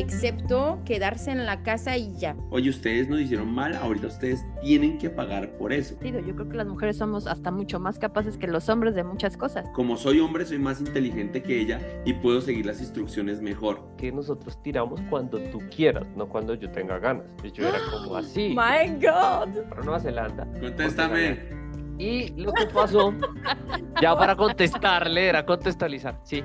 excepto quedarse en la casa y ya. Oye, ustedes nos hicieron mal, ahorita ustedes tienen que pagar por eso. Yo creo que las mujeres somos hasta mucho más capaces que los hombres de muchas cosas. Como soy hombre, soy más inteligente que ella y puedo seguir las instrucciones mejor. Que nosotros tiramos cuando tú quieras, no cuando yo tenga ganas. Y yo era como así. My God. Para Nueva Zelanda. Contéstame. Y lo que pasó, ya para contestarle, era contextualizar, sí.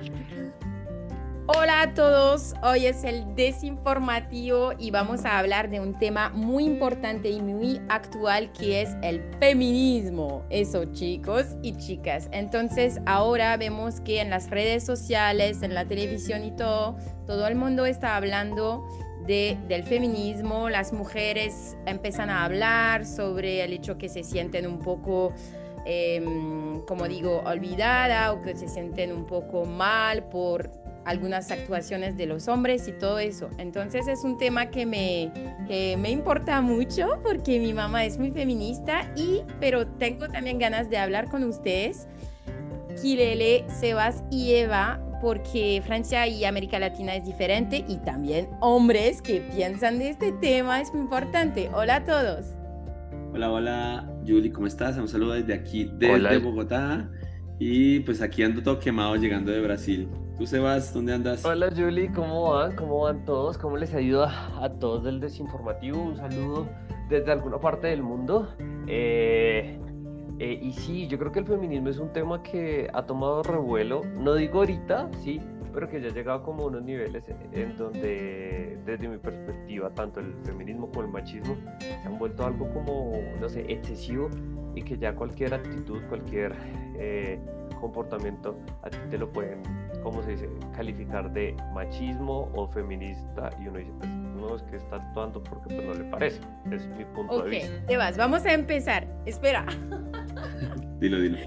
Hola a todos, hoy es el desinformativo y vamos a hablar de un tema muy importante y muy actual que es el feminismo. Eso chicos y chicas. Entonces ahora vemos que en las redes sociales, en la televisión y todo, todo el mundo está hablando de, del feminismo. Las mujeres empiezan a hablar sobre el hecho que se sienten un poco... Em, como digo, olvidada o que se sienten un poco mal por algunas actuaciones de los hombres y todo eso. Entonces es un tema que me, que me importa mucho porque mi mamá es muy feminista y, pero tengo también ganas de hablar con ustedes, Kilele, Sebas y Eva, porque Francia y América Latina es diferente y también hombres que piensan de este tema es muy importante. Hola a todos. Hola, hola, Julie, ¿cómo estás? Un saludo desde aquí, desde Bogotá. Y pues aquí ando todo quemado llegando de Brasil. ¿Tú, Sebas, dónde andas? Hola, Julie, ¿cómo van? ¿Cómo van todos? ¿Cómo les ayuda a todos del desinformativo? Un saludo desde alguna parte del mundo. Eh, eh, y sí, yo creo que el feminismo es un tema que ha tomado revuelo. No digo ahorita, sí, pero que ya ha llegado como a unos niveles en donde, desde mi perspectiva, tanto el feminismo como el machismo se han vuelto algo como, no sé, excesivo y que ya cualquier actitud, cualquier eh, comportamiento a ti te lo pueden, ¿cómo se dice?, calificar de machismo o feminista y uno dice, pues no, es que está actuando porque pues no le parece. Es mi punto de vista. Ok, vamos a empezar. Espera. dilo, dilo.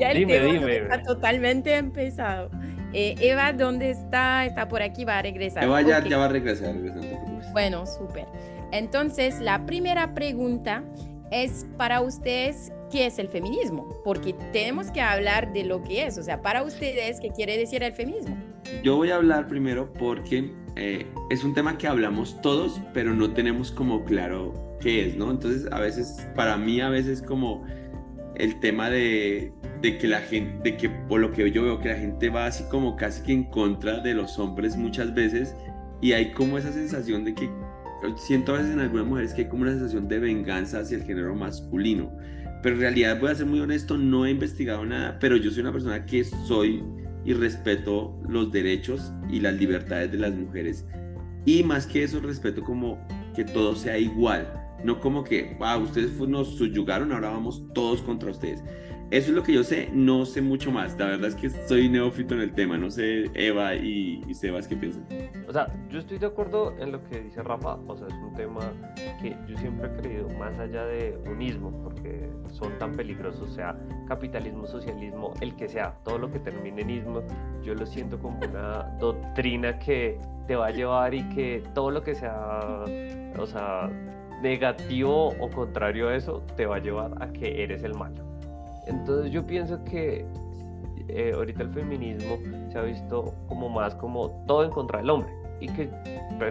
Ya el tema está totalmente empezado. Eh, Eva, ¿dónde está? Está por aquí, va a regresar. Eva ya, ya va a regresar. bueno, súper. Entonces, la primera pregunta es para ustedes, ¿qué es el feminismo? Porque tenemos que hablar de lo que es. O sea, para ustedes, ¿qué quiere decir el feminismo? Yo voy a hablar primero porque eh, es un tema que hablamos todos, pero no tenemos como claro qué es, ¿no? Entonces, a veces, para mí, a veces como el tema de, de que la gente, de que por lo que yo veo que la gente va así como casi que en contra de los hombres muchas veces y hay como esa sensación de que siento a veces en algunas mujeres que hay como una sensación de venganza hacia el género masculino. Pero en realidad, voy a ser muy honesto, no he investigado nada, pero yo soy una persona que soy y respeto los derechos y las libertades de las mujeres. Y más que eso, respeto como que todo sea igual. No como que, wow, ustedes nos subyugaron, ahora vamos todos contra ustedes. Eso es lo que yo sé, no sé mucho más. La verdad es que soy neófito en el tema. No sé, Eva y, Sebas, ¿qué piensan? O sea, yo estoy de acuerdo en lo que dice Rafa. O sea, es un tema que yo siempre he creído, más allá de unismo, porque son tan peligrosos, o sea, capitalismo, socialismo, el que sea, todo lo que termine en ismo, yo lo siento como una doctrina que te va a llevar y que todo lo que sea, o sea, negativo o contrario a eso, te va a llevar a que eres el malo. Entonces yo pienso que eh, ahorita el feminismo se ha visto como más como todo en contra del hombre y que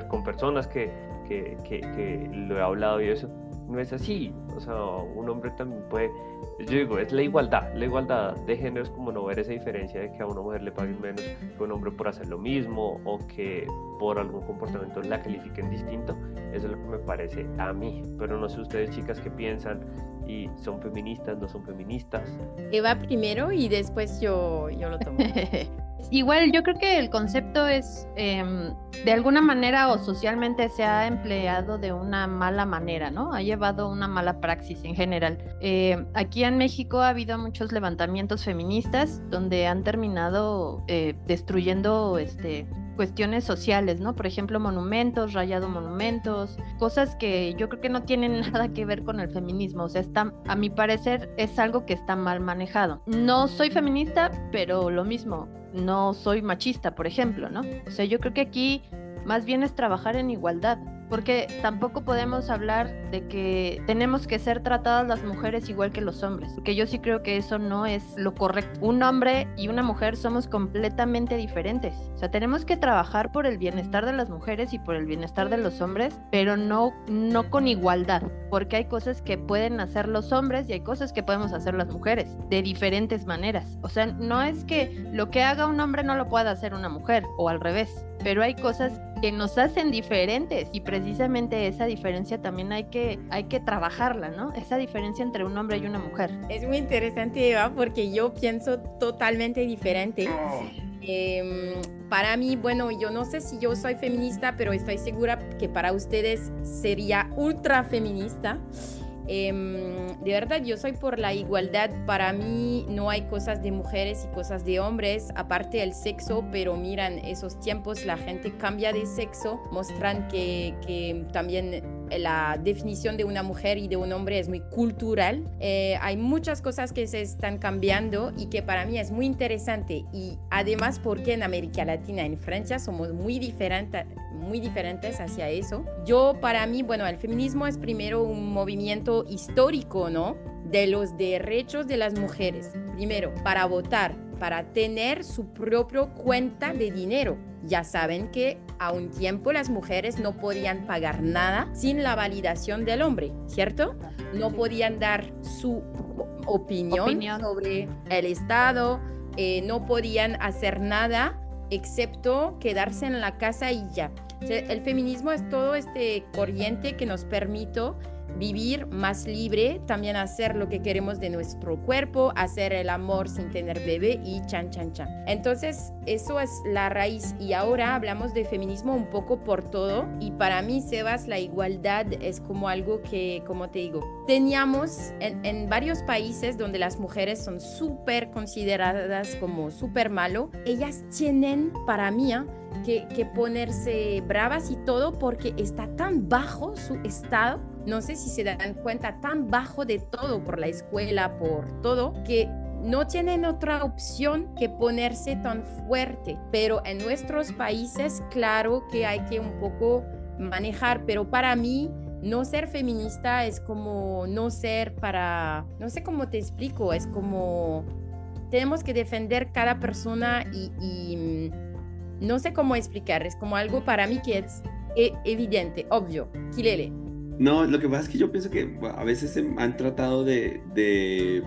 con personas que, que, que, lo he hablado y eso, no es así. O sea, un hombre también puede, yo digo, es la igualdad, la igualdad de género es como no ver esa diferencia de que a una mujer le paguen menos que a un hombre por hacer lo mismo o que por algún comportamiento la califiquen distinto. Eso es lo que me parece a mí. Pero no sé ustedes chicas qué piensan y son feministas, no son feministas. Eva primero y después yo, yo lo tomo. Igual yo creo que el concepto es, em, de alguna manera o socialmente se ha empleado de una mala manera, ¿no? Ha llevado una mala praxis en general. Eh, aquí en México ha habido muchos levantamientos feministas donde han terminado eh, destruyendo este, cuestiones sociales, ¿no? Por ejemplo, monumentos, rayado monumentos, cosas que yo creo que no tienen nada que ver con el feminismo, o sea, está, a mi parecer es algo que está mal manejado. No soy feminista, pero lo mismo, no soy machista, por ejemplo, ¿no? O sea, yo creo que aquí más bien es trabajar en igualdad. Porque tampoco podemos hablar de que tenemos que ser tratadas las mujeres igual que los hombres, porque yo sí creo que eso no es lo correcto. Un hombre y una mujer somos completamente diferentes, o sea, tenemos que trabajar por el bienestar de las mujeres y por el bienestar de los hombres, pero no, no con igualdad, porque hay cosas que pueden hacer los hombres y hay cosas que podemos hacer las mujeres de diferentes maneras. O sea, no es que lo que haga un hombre no lo pueda hacer una mujer o al revés, pero hay cosas que nos hacen diferentes y precisamente esa diferencia también hay que, hay que trabajarla, ¿no? Esa diferencia entre un hombre y una mujer. Es muy interesante, Eva, porque yo pienso totalmente diferente. Em, para mí, bueno, yo no sé si yo soy feminista, pero estoy segura que para ustedes sería ultra feminista. Em, de verdad, yo soy por la igualdad. Para mí no hay cosas de mujeres y cosas de hombres, aparte del sexo, pero miran, esos tiempos la gente cambia de sexo, muestran que, que también la definición de una mujer y de un hombre es muy cultural. Eh, hay muchas cosas que se están cambiando y que para mí es muy interesante. Y además porque en América Latina, en Francia, somos muy, diferentes muy diferentes hacia eso. Yo para mí, bueno, el feminismo es primero un movimiento histórico, ¿no? De los derechos de las mujeres. Primero, para votar, para tener su propia cuenta de dinero. Ya saben que a un tiempo las mujeres no podían pagar nada sin la validación del hombre, ¿cierto? No podían dar su opinión, sobre el Estado, eh, no podían hacer nada excepto quedarse en la casa y ya. El feminismo es todo este corriente que nos permite vivir más libre, también hacer lo que queremos de nuestro cuerpo, hacer el amor sin tener bebé y chan, chan, chan. Entonces, eso es la raíz. Y ahora hablamos de feminismo un poco por todo. Y para mí, Sebas, la igualdad es como algo que, como te digo, teníamos en, varios países donde las mujeres son súper consideradas como súper malo, ellas tienen para mí que, que ponerse bravas y todo porque está tan bajo su estado no sé si se dan cuenta, tan bajo de todo por la escuela, por todo, que no tienen otra opción que ponerse tan fuerte. Pero en nuestros países, claro que hay que un poco manejar, pero para mí no ser feminista es como no ser para, no sé cómo te explico, es como tenemos que defender cada persona y, mm, no sé cómo explicar, es como algo para mí que es e, evidente, obvio. Kilele. No, lo que pasa es que yo pienso que a veces se han tratado de, de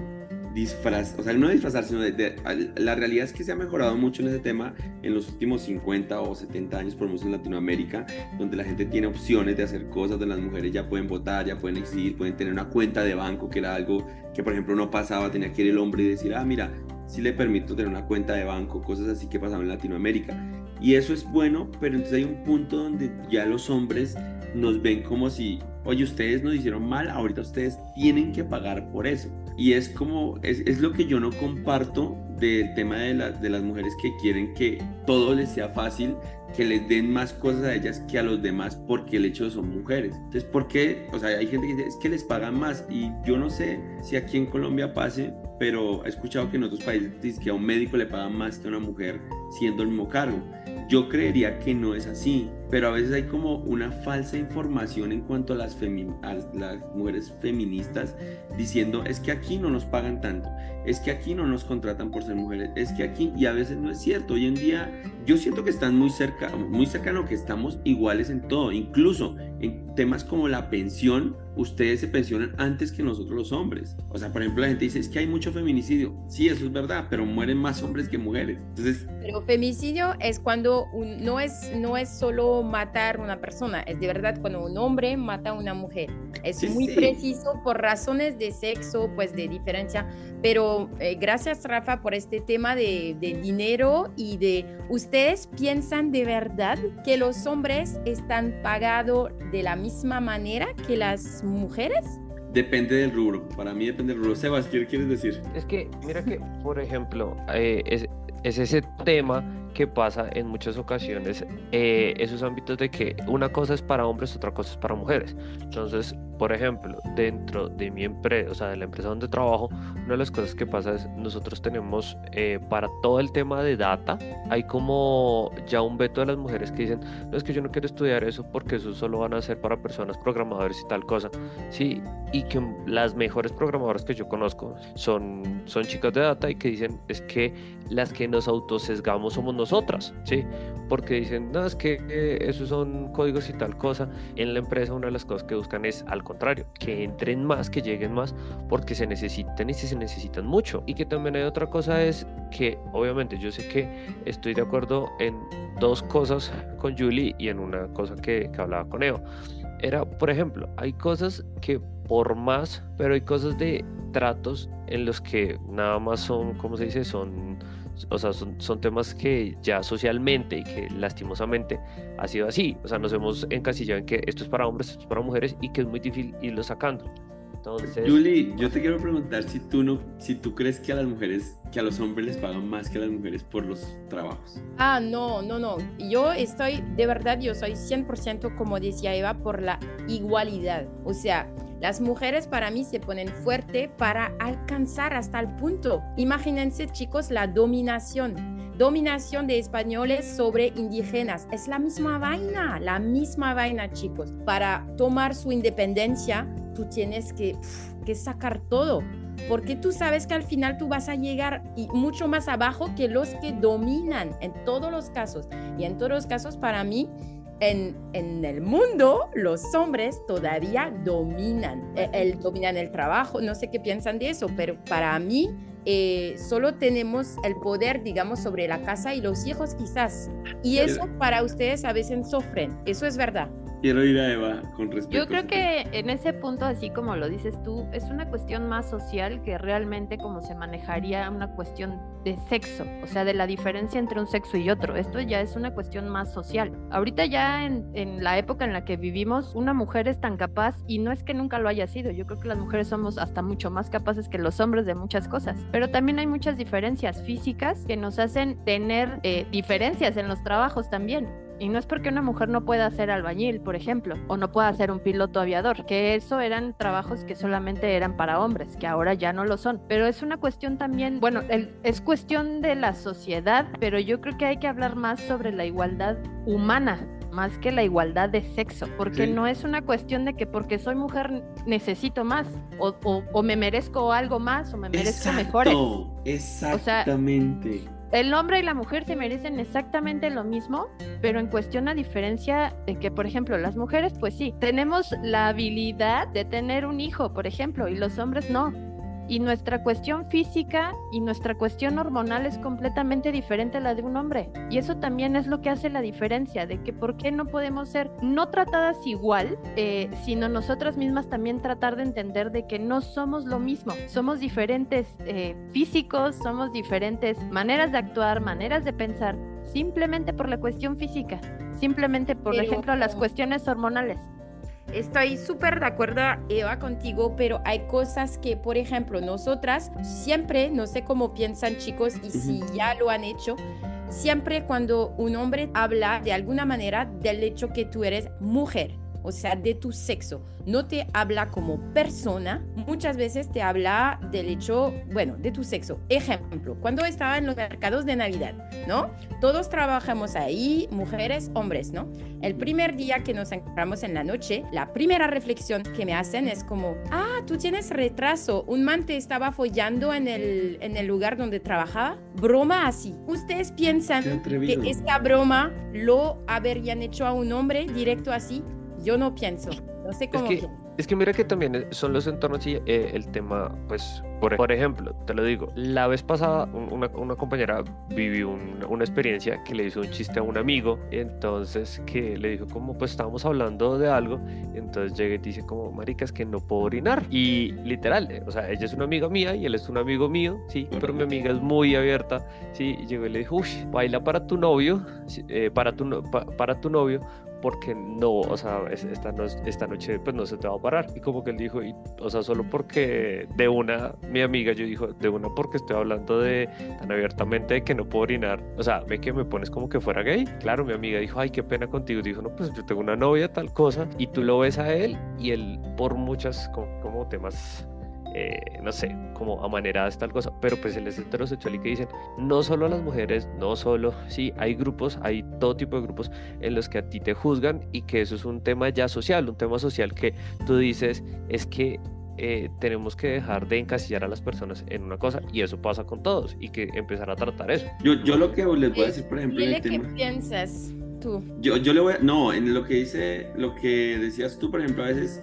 disfrazar, o sea, no disfrazar, sino de, La realidad es que se ha mejorado mucho en ese tema en los últimos 50 o 70 años, por lo menos en Latinoamérica, donde la gente tiene opciones de hacer cosas, donde las mujeres ya pueden votar, ya pueden exigir, pueden tener una cuenta de banco, que era algo que, por ejemplo, no pasaba, tenía que ir el hombre y decir, ah, mira, sí le permito tener una cuenta de banco, cosas así que pasaban en Latinoamérica. Y eso es bueno, pero entonces hay un punto donde ya los hombres nos ven como si oye, ustedes nos hicieron mal, ahorita ustedes tienen que pagar por eso. Y es como, es, es lo que yo no comparto del tema de, de las mujeres que quieren que todo les sea fácil, que les den más cosas a ellas que a los demás porque el hecho son mujeres. Entonces, ¿por qué? O sea, hay gente que dice, es que les pagan más y yo no sé si aquí en Colombia pase, pero he escuchado que en otros países que a un médico le pagan más que a una mujer siendo el mismo cargo. Yo creería que no es así, pero a veces hay como una falsa información en cuanto a las, mujeres feministas diciendo es que aquí no nos pagan tanto, es que aquí no nos contratan por ser mujeres, es que aquí, y a veces no es cierto. Hoy en día yo siento que están muy cerca, muy cercano que estamos iguales en todo, incluso en temas como la pensión, ustedes se pensionan antes que nosotros los hombres. O sea, por ejemplo, la gente dice, es que hay mucho feminicidio. Sí, eso es verdad, pero mueren más hombres que mujeres. Entonces... Pero femicidio es cuando no, es, no es solo matar una persona, es de verdad cuando un hombre mata a una mujer. Es muy preciso por razones de sexo, pues de diferencia. Pero eh, gracias, Rafa, por este tema de, de dinero y de... ¿Ustedes piensan de verdad que los hombres están pagados de la misma manera que las mujeres? Depende del rubro, para mí depende del rubro. Sebas, ¿qué quieres decir? Es que, mira que, por ejemplo, eh, es, es, ese tema que pasa en muchas ocasiones, eh, esos ámbitos de que una cosa es para hombres, otra cosa es para mujeres. Entonces, por ejemplo, dentro de mi empresa, o sea, de la empresa donde trabajo, una de las cosas que pasa es nosotros tenemos eh, para todo el tema de data, hay como ya un veto de las mujeres que dicen, no es que yo no quiero estudiar eso porque eso solo van a ser para personas programadores y tal cosa, sí, y que las mejores programadoras que yo conozco son, son chicas de data y que dicen es que las que nos autosesgamos somos nosotras, sí, porque dicen, no, es que eh, esos son códigos y tal cosa, en la empresa una de las cosas que buscan es al contrario, que entren más, que lleguen más, porque se necesitan y se necesitan mucho. Y que también hay otra cosa es que obviamente yo sé que estoy de acuerdo en dos cosas con Julie y en una cosa que, que hablaba con Eva. Era, por ejemplo, hay cosas que por más, pero hay cosas de tratos en los que nada más son, ¿cómo se dice? Son o sea, son, son, temas que ya socialmente y que lastimosamente ha sido así. O sea, nos hemos encasillado en que esto es para hombres, esto es para mujeres y que es muy difícil irlo sacando. Entonces... Julie, yo te quiero preguntar si tú no, si tú crees que a las mujeres, que a los hombres les pagan más que a las mujeres por los trabajos. Ah, no, no, no. Yo estoy, de verdad, yo soy 100% como decía Eva, por la igualdad. O sea, las mujeres para mí se ponen fuerte para alcanzar hasta el punto. Imagínense, chicos, la dominación dominación de españoles sobre indígenas. Es la misma vaina, la misma vaina, chicos. Para tomar su independencia, tú tienes que, que sacar todo, porque tú sabes que al final tú vas a llegar y mucho más abajo que los que dominan en todos los casos. Y en todos los casos, para mí, en, en, el mundo los hombres todavía dominan, el, el, dominan el trabajo, no sé qué piensan de eso, pero para mí eh, solo tenemos el poder, digamos, sobre la casa y los hijos quizás. Y eso para ustedes a veces sufren, eso es verdad. Quiero ir a Eva con respecto. Yo creo que en ese punto, así como lo dices tú, es una cuestión más social que realmente como se manejaría una cuestión de sexo, o sea, de la diferencia entre un sexo y otro. Esto ya es una cuestión más social. Ahorita ya en, en la época en la que vivimos, una mujer es tan capaz y no es que nunca lo haya sido. Yo creo que las mujeres somos hasta mucho más capaces que los hombres de muchas cosas. Pero también hay muchas diferencias físicas que nos hacen tener eh, diferencias en los trabajos también. Y no es porque una mujer no pueda ser albañil, por ejemplo, o no pueda ser un piloto aviador, que eso eran trabajos que solamente eran para hombres, que ahora ya no lo son. Pero es una cuestión también, bueno, el, es cuestión de la sociedad, pero yo creo que hay que hablar más sobre la igualdad humana más que la igualdad de sexo, porque sí. no es una cuestión de que porque soy mujer necesito más, o, o, o me merezco algo más, o me merezco Exacto, mejores. Exactamente. O sea, el hombre y la mujer se merecen exactamente lo mismo, pero en cuestión a diferencia de que, por ejemplo, las mujeres, pues sí, tenemos la habilidad de tener un hijo, por ejemplo, y los hombres no y nuestra cuestión física y nuestra cuestión hormonal es completamente diferente a la de un hombre. Y eso también es lo que hace la diferencia, de que por qué no podemos ser no tratadas igual, eh, sino nosotras mismas también tratar de entender de que no somos lo mismo, somos diferentes eh, físicos, somos diferentes maneras de actuar, maneras de pensar, simplemente por la cuestión física, simplemente por Pero, ejemplo las cuestiones hormonales. Estoy súper de acuerdo, Eva, contigo, pero hay cosas que, por ejemplo, nosotras siempre, no sé cómo piensan chicos y si ya lo han hecho, siempre cuando un hombre habla de alguna manera del hecho que tú eres mujer, o sea, de tu sexo. No te habla como persona, muchas veces te habla del hecho, bueno, de tu sexo. Ejemplo, cuando estaba en los mercados de Navidad, ¿no? Todos trabajamos ahí, mujeres, hombres, ¿no? El primer día que nos encontramos en la noche, la primera reflexión que me hacen es como, ah, tú tienes retraso, un man te estaba follando en el, en el lugar donde trabajaba. Broma así. ¿Ustedes piensan que esta broma lo habrían hecho a un hombre directo así? Yo no pienso. No sé cómo. Es que, es que mira que también son los entornos y eh, el tema, pues, por, por, ejemplo, te lo digo, la vez pasada una, una compañera vivió un, una experiencia que le hizo un chiste a un amigo, y entonces que le dijo como, pues estábamos hablando de algo, entonces llega y dice como, marica, es que no puedo orinar. Y literal, eh, o sea, ella es una amiga mía y él es un amigo mío, sí, pero mi amiga es muy abierta, sí, y llegó y le dijo, uy, baila para tu novio, eh, para, tu, pa, para tu novio, porque no, o sea, esta, no, esta noche pues no se te va a parar. Y como que él dijo, o sea, solo porque de una, mi amiga, yo dijo, de una porque estoy hablando de tan abiertamente de que no puedo orinar, o sea, ve que me pones como que fuera gay. Claro, mi amiga dijo, ay, qué pena contigo. Dijo, no, pues yo tengo una novia, tal cosa, y tú lo ves a él y él por muchas como temas eh, no sé, como amaneradas, tal cosa, pero pues él es heterosexual y que dicen, no solo las mujeres, no solo, sí, hay grupos, hay todo tipo de grupos en los que a ti te juzgan y que eso es un tema ya social, un tema social que tú dices, es que eh, tenemos que dejar de encasillar a las personas en una cosa y eso pasa con todos y que empezar a tratar eso. Yo, yo lo que les voy a decir, por ejemplo, en el tema... ¿Qué piensas tú? Yo, yo le voy a... No, en lo que dice, lo que decías tú, por ejemplo, a veces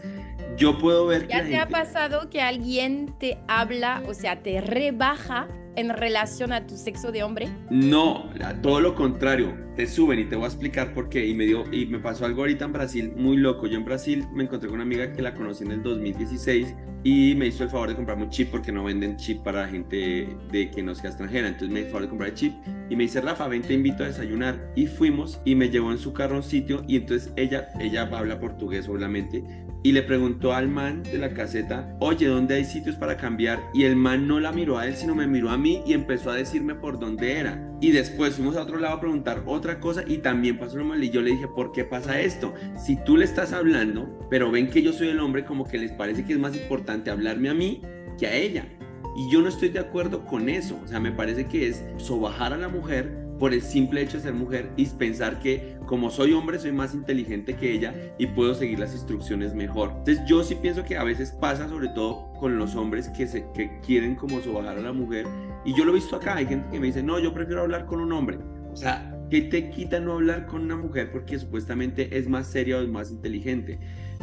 yo puedo ver que. ¿Ya te ha pasado que alguien te habla, o sea, te rebaja en relación a tu sexo de hombre? No, todo lo contrario. Te suben y te voy a explicar por qué. Y me, dio, y me pasó algo ahorita en Brasil muy loco. Yo en Brasil me encontré con una amiga que la conocí en el 2016 y me hizo el favor de comprarme un chip porque no venden chip para gente de que no sea extranjera. Entonces me hizo el favor de comprar el chip y me dice, Rafa, ven, te invito a desayunar. Y fuimos y me llevó en su carro a un sitio y entonces ella, ella habla portugués obviamente y le preguntó al man de la caseta, oye, ¿dónde hay sitios para cambiar? Y el man no la miró a él, sino me miró a mí y empezó a decirme por dónde era. Y después fuimos a otro lado a preguntar otra cosa y también pasó lo mal y yo le dije, ¿por qué pasa esto? Si tú le estás hablando, pero ven que yo soy el hombre, como que les parece que es más importante hablarme a mí que a ella. Y yo no estoy de acuerdo con eso. O sea, me parece que es sobajar a la mujer por el simple hecho de ser mujer y pensar que como soy hombre soy más inteligente que ella y puedo seguir las instrucciones mejor. Entonces yo sí pienso que a veces pasa sobre todo con los hombres que, se, que quieren como sobajar a la mujer y yo lo he visto acá, hay gente que me dice, no, yo prefiero hablar con un hombre. O sea, ¿qué te quita no hablar con una mujer porque supuestamente es más seria o es más inteligente?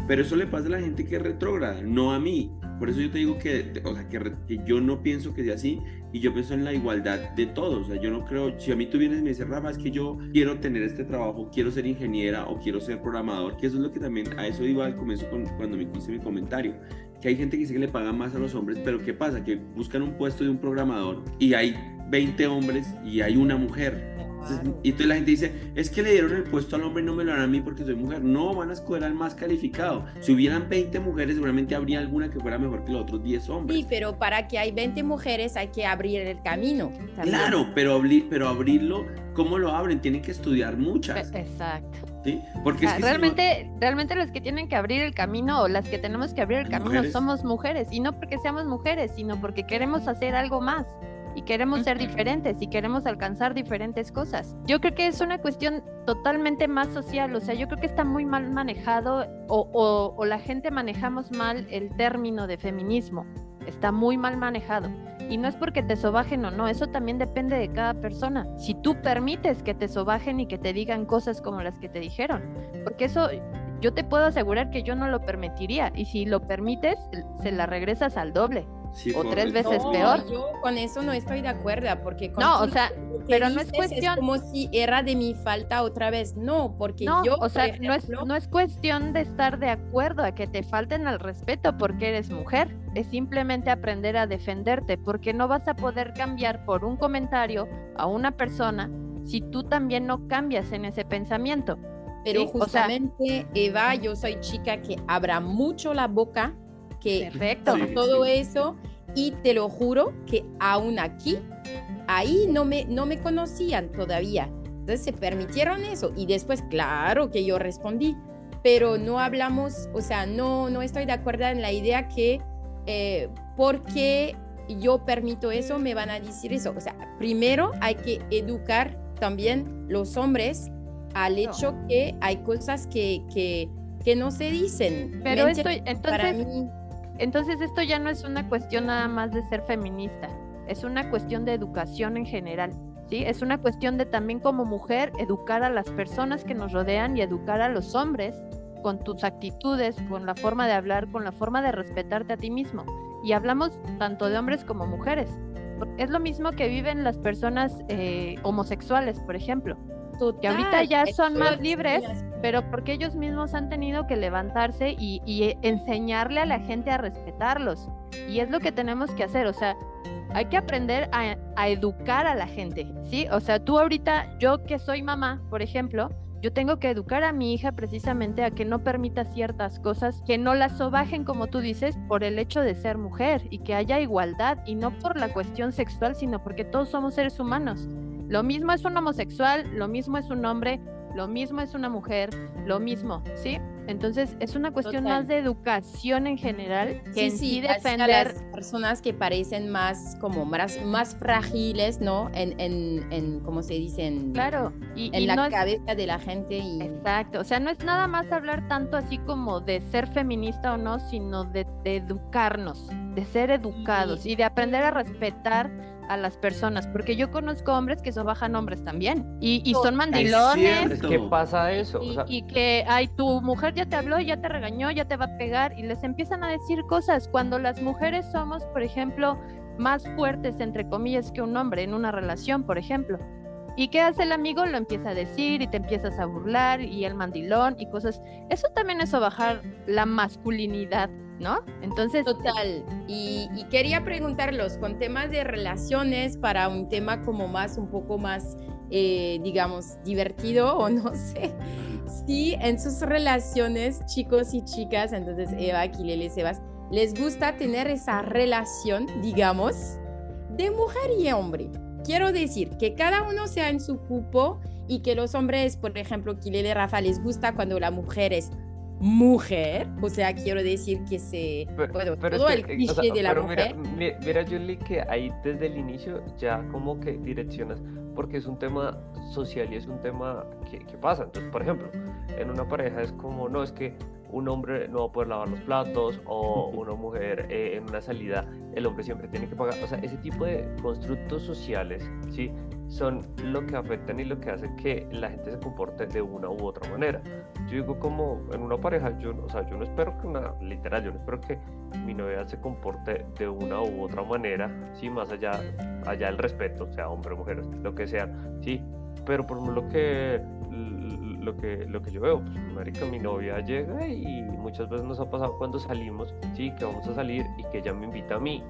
Pero eso le pasa a la gente que es retrógrada, no a mí. Por eso yo te digo que, o sea, que, que, yo no pienso que sea así y yo pienso en la igualdad de todos. O sea, yo no creo, si a mí tú vienes y me dices, Rafa, es que yo quiero tener este trabajo, quiero ser ingeniera o quiero ser programador, que eso es lo que también, a eso iba al comienzo cuando me hice mi comentario, que hay gente que dice que le paga más a los hombres, pero ¿qué pasa? Que buscan un puesto de un programador y hay 20 hombres y hay una mujer y entonces la gente dice, es que le dieron el puesto al hombre y no me lo harán a mí porque soy mujer. No, van a escoger al más calificado. Si hubieran 20 mujeres, seguramente habría alguna que fuera mejor que los otros 10 hombres. Sí, pero para que hay 20 mujeres hay que abrir el camino. Claro, pero, pero abrirlo, ¿cómo lo abren? Tienen que estudiar muchas. Exacto. ¿Sí? Porque realmente, realmente las que tienen que abrir el camino o las que tenemos que abrir el camino somos mujeres. Y no porque seamos mujeres, sino porque queremos hacer algo más y queremos ser diferentes y queremos alcanzar diferentes cosas. Yo creo que es una cuestión totalmente más social, o sea, yo creo que está muy mal manejado o, o, la gente manejamos mal el término de feminismo, está muy mal manejado. Y no es porque te sobajen o no, eso también depende de cada persona. Si tú permites que te sobajen y que te digan cosas como las que te dijeron, porque eso yo te puedo asegurar que yo no lo permitiría y si lo permites, se la regresas al doble o tres veces peor. Yo con eso no estoy de acuerdo, porque no, o sea, pero no es cuestión como si era de mi falta otra vez, no, porque no, yo, o sea, no es no es cuestión de estar de acuerdo a que te falten al respeto porque eres mujer, es simplemente aprender a defenderte, porque no vas a poder cambiar por un comentario a una persona si tú también no cambias en ese pensamiento. Pero justamente, Eva, yo soy chica que abra mucho la boca que Perfecto. todo eso y te lo juro que aún aquí, ahí no me, no me conocían todavía. Entonces se permitieron eso y después, claro que yo respondí, pero no hablamos, o sea, no, no estoy de acuerdo en la idea que eh, porque yo permito eso, me van a decir eso. O sea, primero hay que educar también los hombres al hecho que hay cosas que, que, que no se dicen. Pero esto, entonces, entonces esto ya no es una cuestión nada más de ser feminista, es una cuestión de educación en general. ¿Sí? Es una cuestión de también como mujer educar a las personas que nos rodean y educar a los hombres con tus actitudes, con la forma de hablar, con la forma de respetarte a ti mismo. Y hablamos tanto de hombres como mujeres. Es lo mismo que viven las personas eh, homosexuales, por ejemplo que ahorita ya son más libres, pero porque ellos mismos han tenido que levantarse y, enseñarle a la gente a respetarlos. Y es lo que tenemos que hacer, o sea, hay que aprender a, educar a la gente, ¿sí? O sea, tú ahorita, yo que soy mamá, por ejemplo, Yo tengo que educar a mi hija precisamente a que no permita ciertas cosas, que no la sobajen, como tú dices, por el hecho de ser mujer y que haya igualdad y no por la cuestión sexual, sino porque todos somos seres humanos. Lo mismo es un homosexual, lo mismo es un hombre, lo mismo es una mujer, lo mismo, ¿sí? Entonces es una cuestión más de educación en general que sí, sí, defender a las personas que parecen más como más, más frágiles, ¿no? En, en, en ¿cómo se dice? claro, y, en la cabeza de la gente. Y... Exacto, o sea, no es nada más hablar tanto así como de ser feminista o no, sino de, de educarnos, de ser educados y de aprender a respetar a las personas, porque yo conozco hombres que son bajan hombres también y, y son mandilones. ¿Qué pasa eso? Y, que, ay, tu mujer ya te habló, ya te regañó, ya te va a pegar y les empiezan a decir cosas cuando las mujeres somos, por ejemplo, más fuertes, entre comillas, que un hombre en una relación, por ejemplo. ¿Y qué hace el amigo? Lo empieza a decir y te empiezas a burlar y el mandilón y cosas. Eso también es bajar la masculinidad ¿no? Entonces... Total. Y, quería preguntarlos con temas de relaciones para un tema como más, un poco más, eh, digamos, divertido o no sé. Si en sus relaciones, chicos y chicas, entonces Eva, Kilele, Sebas, les gusta tener esa relación, digamos, de mujer y hombre. Quiero decir que cada uno sea en su cupo y que los hombres, por ejemplo, Kilele, Rafa, les gusta cuando la mujer es mujer, o sea, quiero decir que se, bueno, todo el cliché de la mujer. Mira, mira, Julie, que ahí desde el inicio ya como que direccionas, porque es un tema social y es un tema que, que pasa. Entonces, por ejemplo, en una pareja es como, no, es que un hombre no va a poder lavar los platos o una mujer eh, en una salida, el hombre siempre tiene que pagar. O sea, ese tipo de constructos sociales, ¿sí? son lo que afectan y lo que hace que la gente se comporte de una u otra manera. Yo digo como en una pareja, yo, o sea, yo no espero que una, literal, yo no espero que mi novia se comporte de una u otra manera, sí, más allá, allá del respeto, sea hombre mujer, lo que sea, sí, pero por lo que lo que, lo que yo veo, pues, marica, mi novia llega y muchas veces nos ha pasado cuando salimos, sí, que vamos a salir y que ella me invita a mí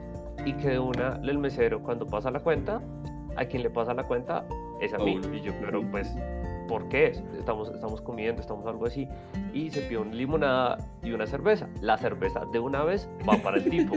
y que de una, el mesero cuando pasa la cuenta, a quien le pasa la cuenta es a mí. Y yo, pero pues, ¿por qué? Estamos, estamos comiendo, estamos algo así. Y se pide una limonada y una cerveza. La cerveza de una vez va para el tipo.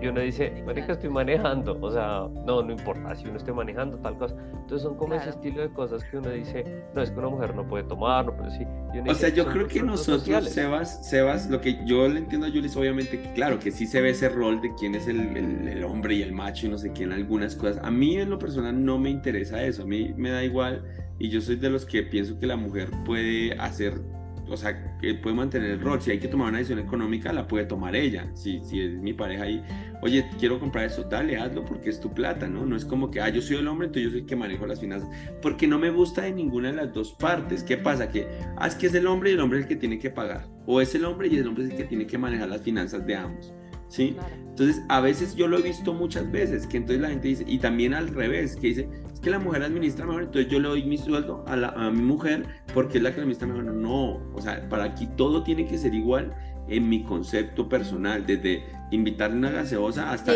y uno dice, marica, estoy manejando. O sea, no, no importa si uno esté manejando tal cosa. Entonces son como ese estilo de cosas que uno dice, no, es que una mujer no puede tomar, no puede sí. O sea, yo creo que nosotros, Sebas, Sebas, lo que yo le entiendo a Julie es obviamente que, claro, que sí se ve ese rol de quién es el, el, el hombre y el macho y no sé quién, algunas cosas. A mí en lo personal no me interesa eso. A mí me da igual y yo soy de los que pienso que la mujer puede hacer, o sea, que puede mantener el rol. Si hay que tomar una decisión económica, la puede tomar ella. Si, si es mi pareja y, oye, quiero comprar eso, dale, hazlo porque es tu plata, ¿no? No es como que, ah, yo soy el hombre, entonces yo soy el que manejo las finanzas. Porque no me gusta de ninguna de las dos partes. ¿Qué pasa? Que, ah, es que es el hombre y el hombre es el que tiene que pagar. O es el hombre y el hombre es el que tiene que manejar las finanzas de ambos. ¿Sí? Entonces, a veces yo lo he visto muchas veces, que entonces la gente dice, y también al revés, que dice, es que la mujer administra mejor, entonces yo le doy mi sueldo a, la, a mi mujer porque es la que administra mejor. No, o sea, para aquí todo tiene que ser igual en mi concepto personal, desde invitarle una gaseosa hasta...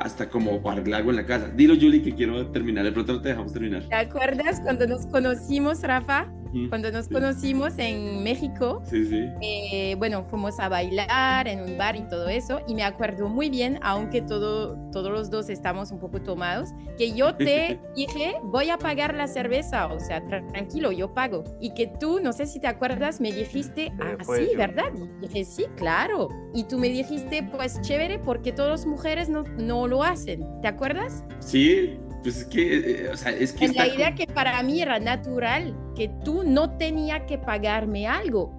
hasta como arreglar algo en la casa. Dilo, Julie, que quiero terminar. De pronto no te dejamos terminar. ¿Te acuerdas cuando nos conocimos, Rafa? Cuando nos conocimos en México, sí, sí. Eh, bueno, fuimos a bailar en un bar y todo eso, y me acuerdo muy bien, aunque todo, todos los dos estamos un poco tomados, que yo te dije, voy a pagar la cerveza, o sea, tranquilo, yo pago. Y que tú, no sé si te acuerdas, me dijiste, ah, sí, ¿verdad? Y dije, sí, claro. Y tú me dijiste, pues chévere, porque todas las mujeres no, no lo hacen. ¿Te acuerdas? Sí, pues es que, eh, o sea, es que... En la idea que para mí era natural, que tú no tenía que pagarme algo.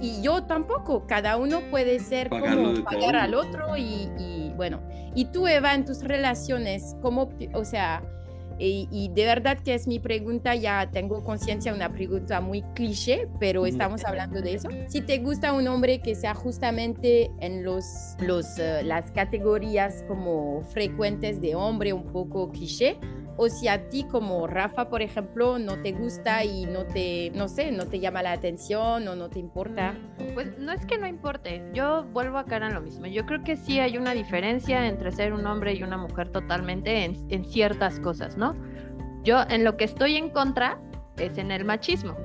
y yo tampoco, cada uno puede ser como pagar al otro y, y, bueno, y tú Eva en tus relaciones, como, o sea, y, de verdad que es mi pregunta, ya tengo conciencia, una pregunta muy cliché, pero estamos hablando de eso. Si te gusta un hombre que sea justamente en los, los, eh, las categorías como frecuentes de hombre, un poco cliché, o si a ti como Rafa, por ejemplo, no te gusta y no te, no sé, no te llama la atención o no te importa. Pues no es que no importe, yo vuelvo a cara en lo mismo. Yo creo que sí hay una diferencia entre ser un hombre y una mujer totalmente en, en ciertas cosas, ¿no? Yo en lo que estoy en contra es en el machismo.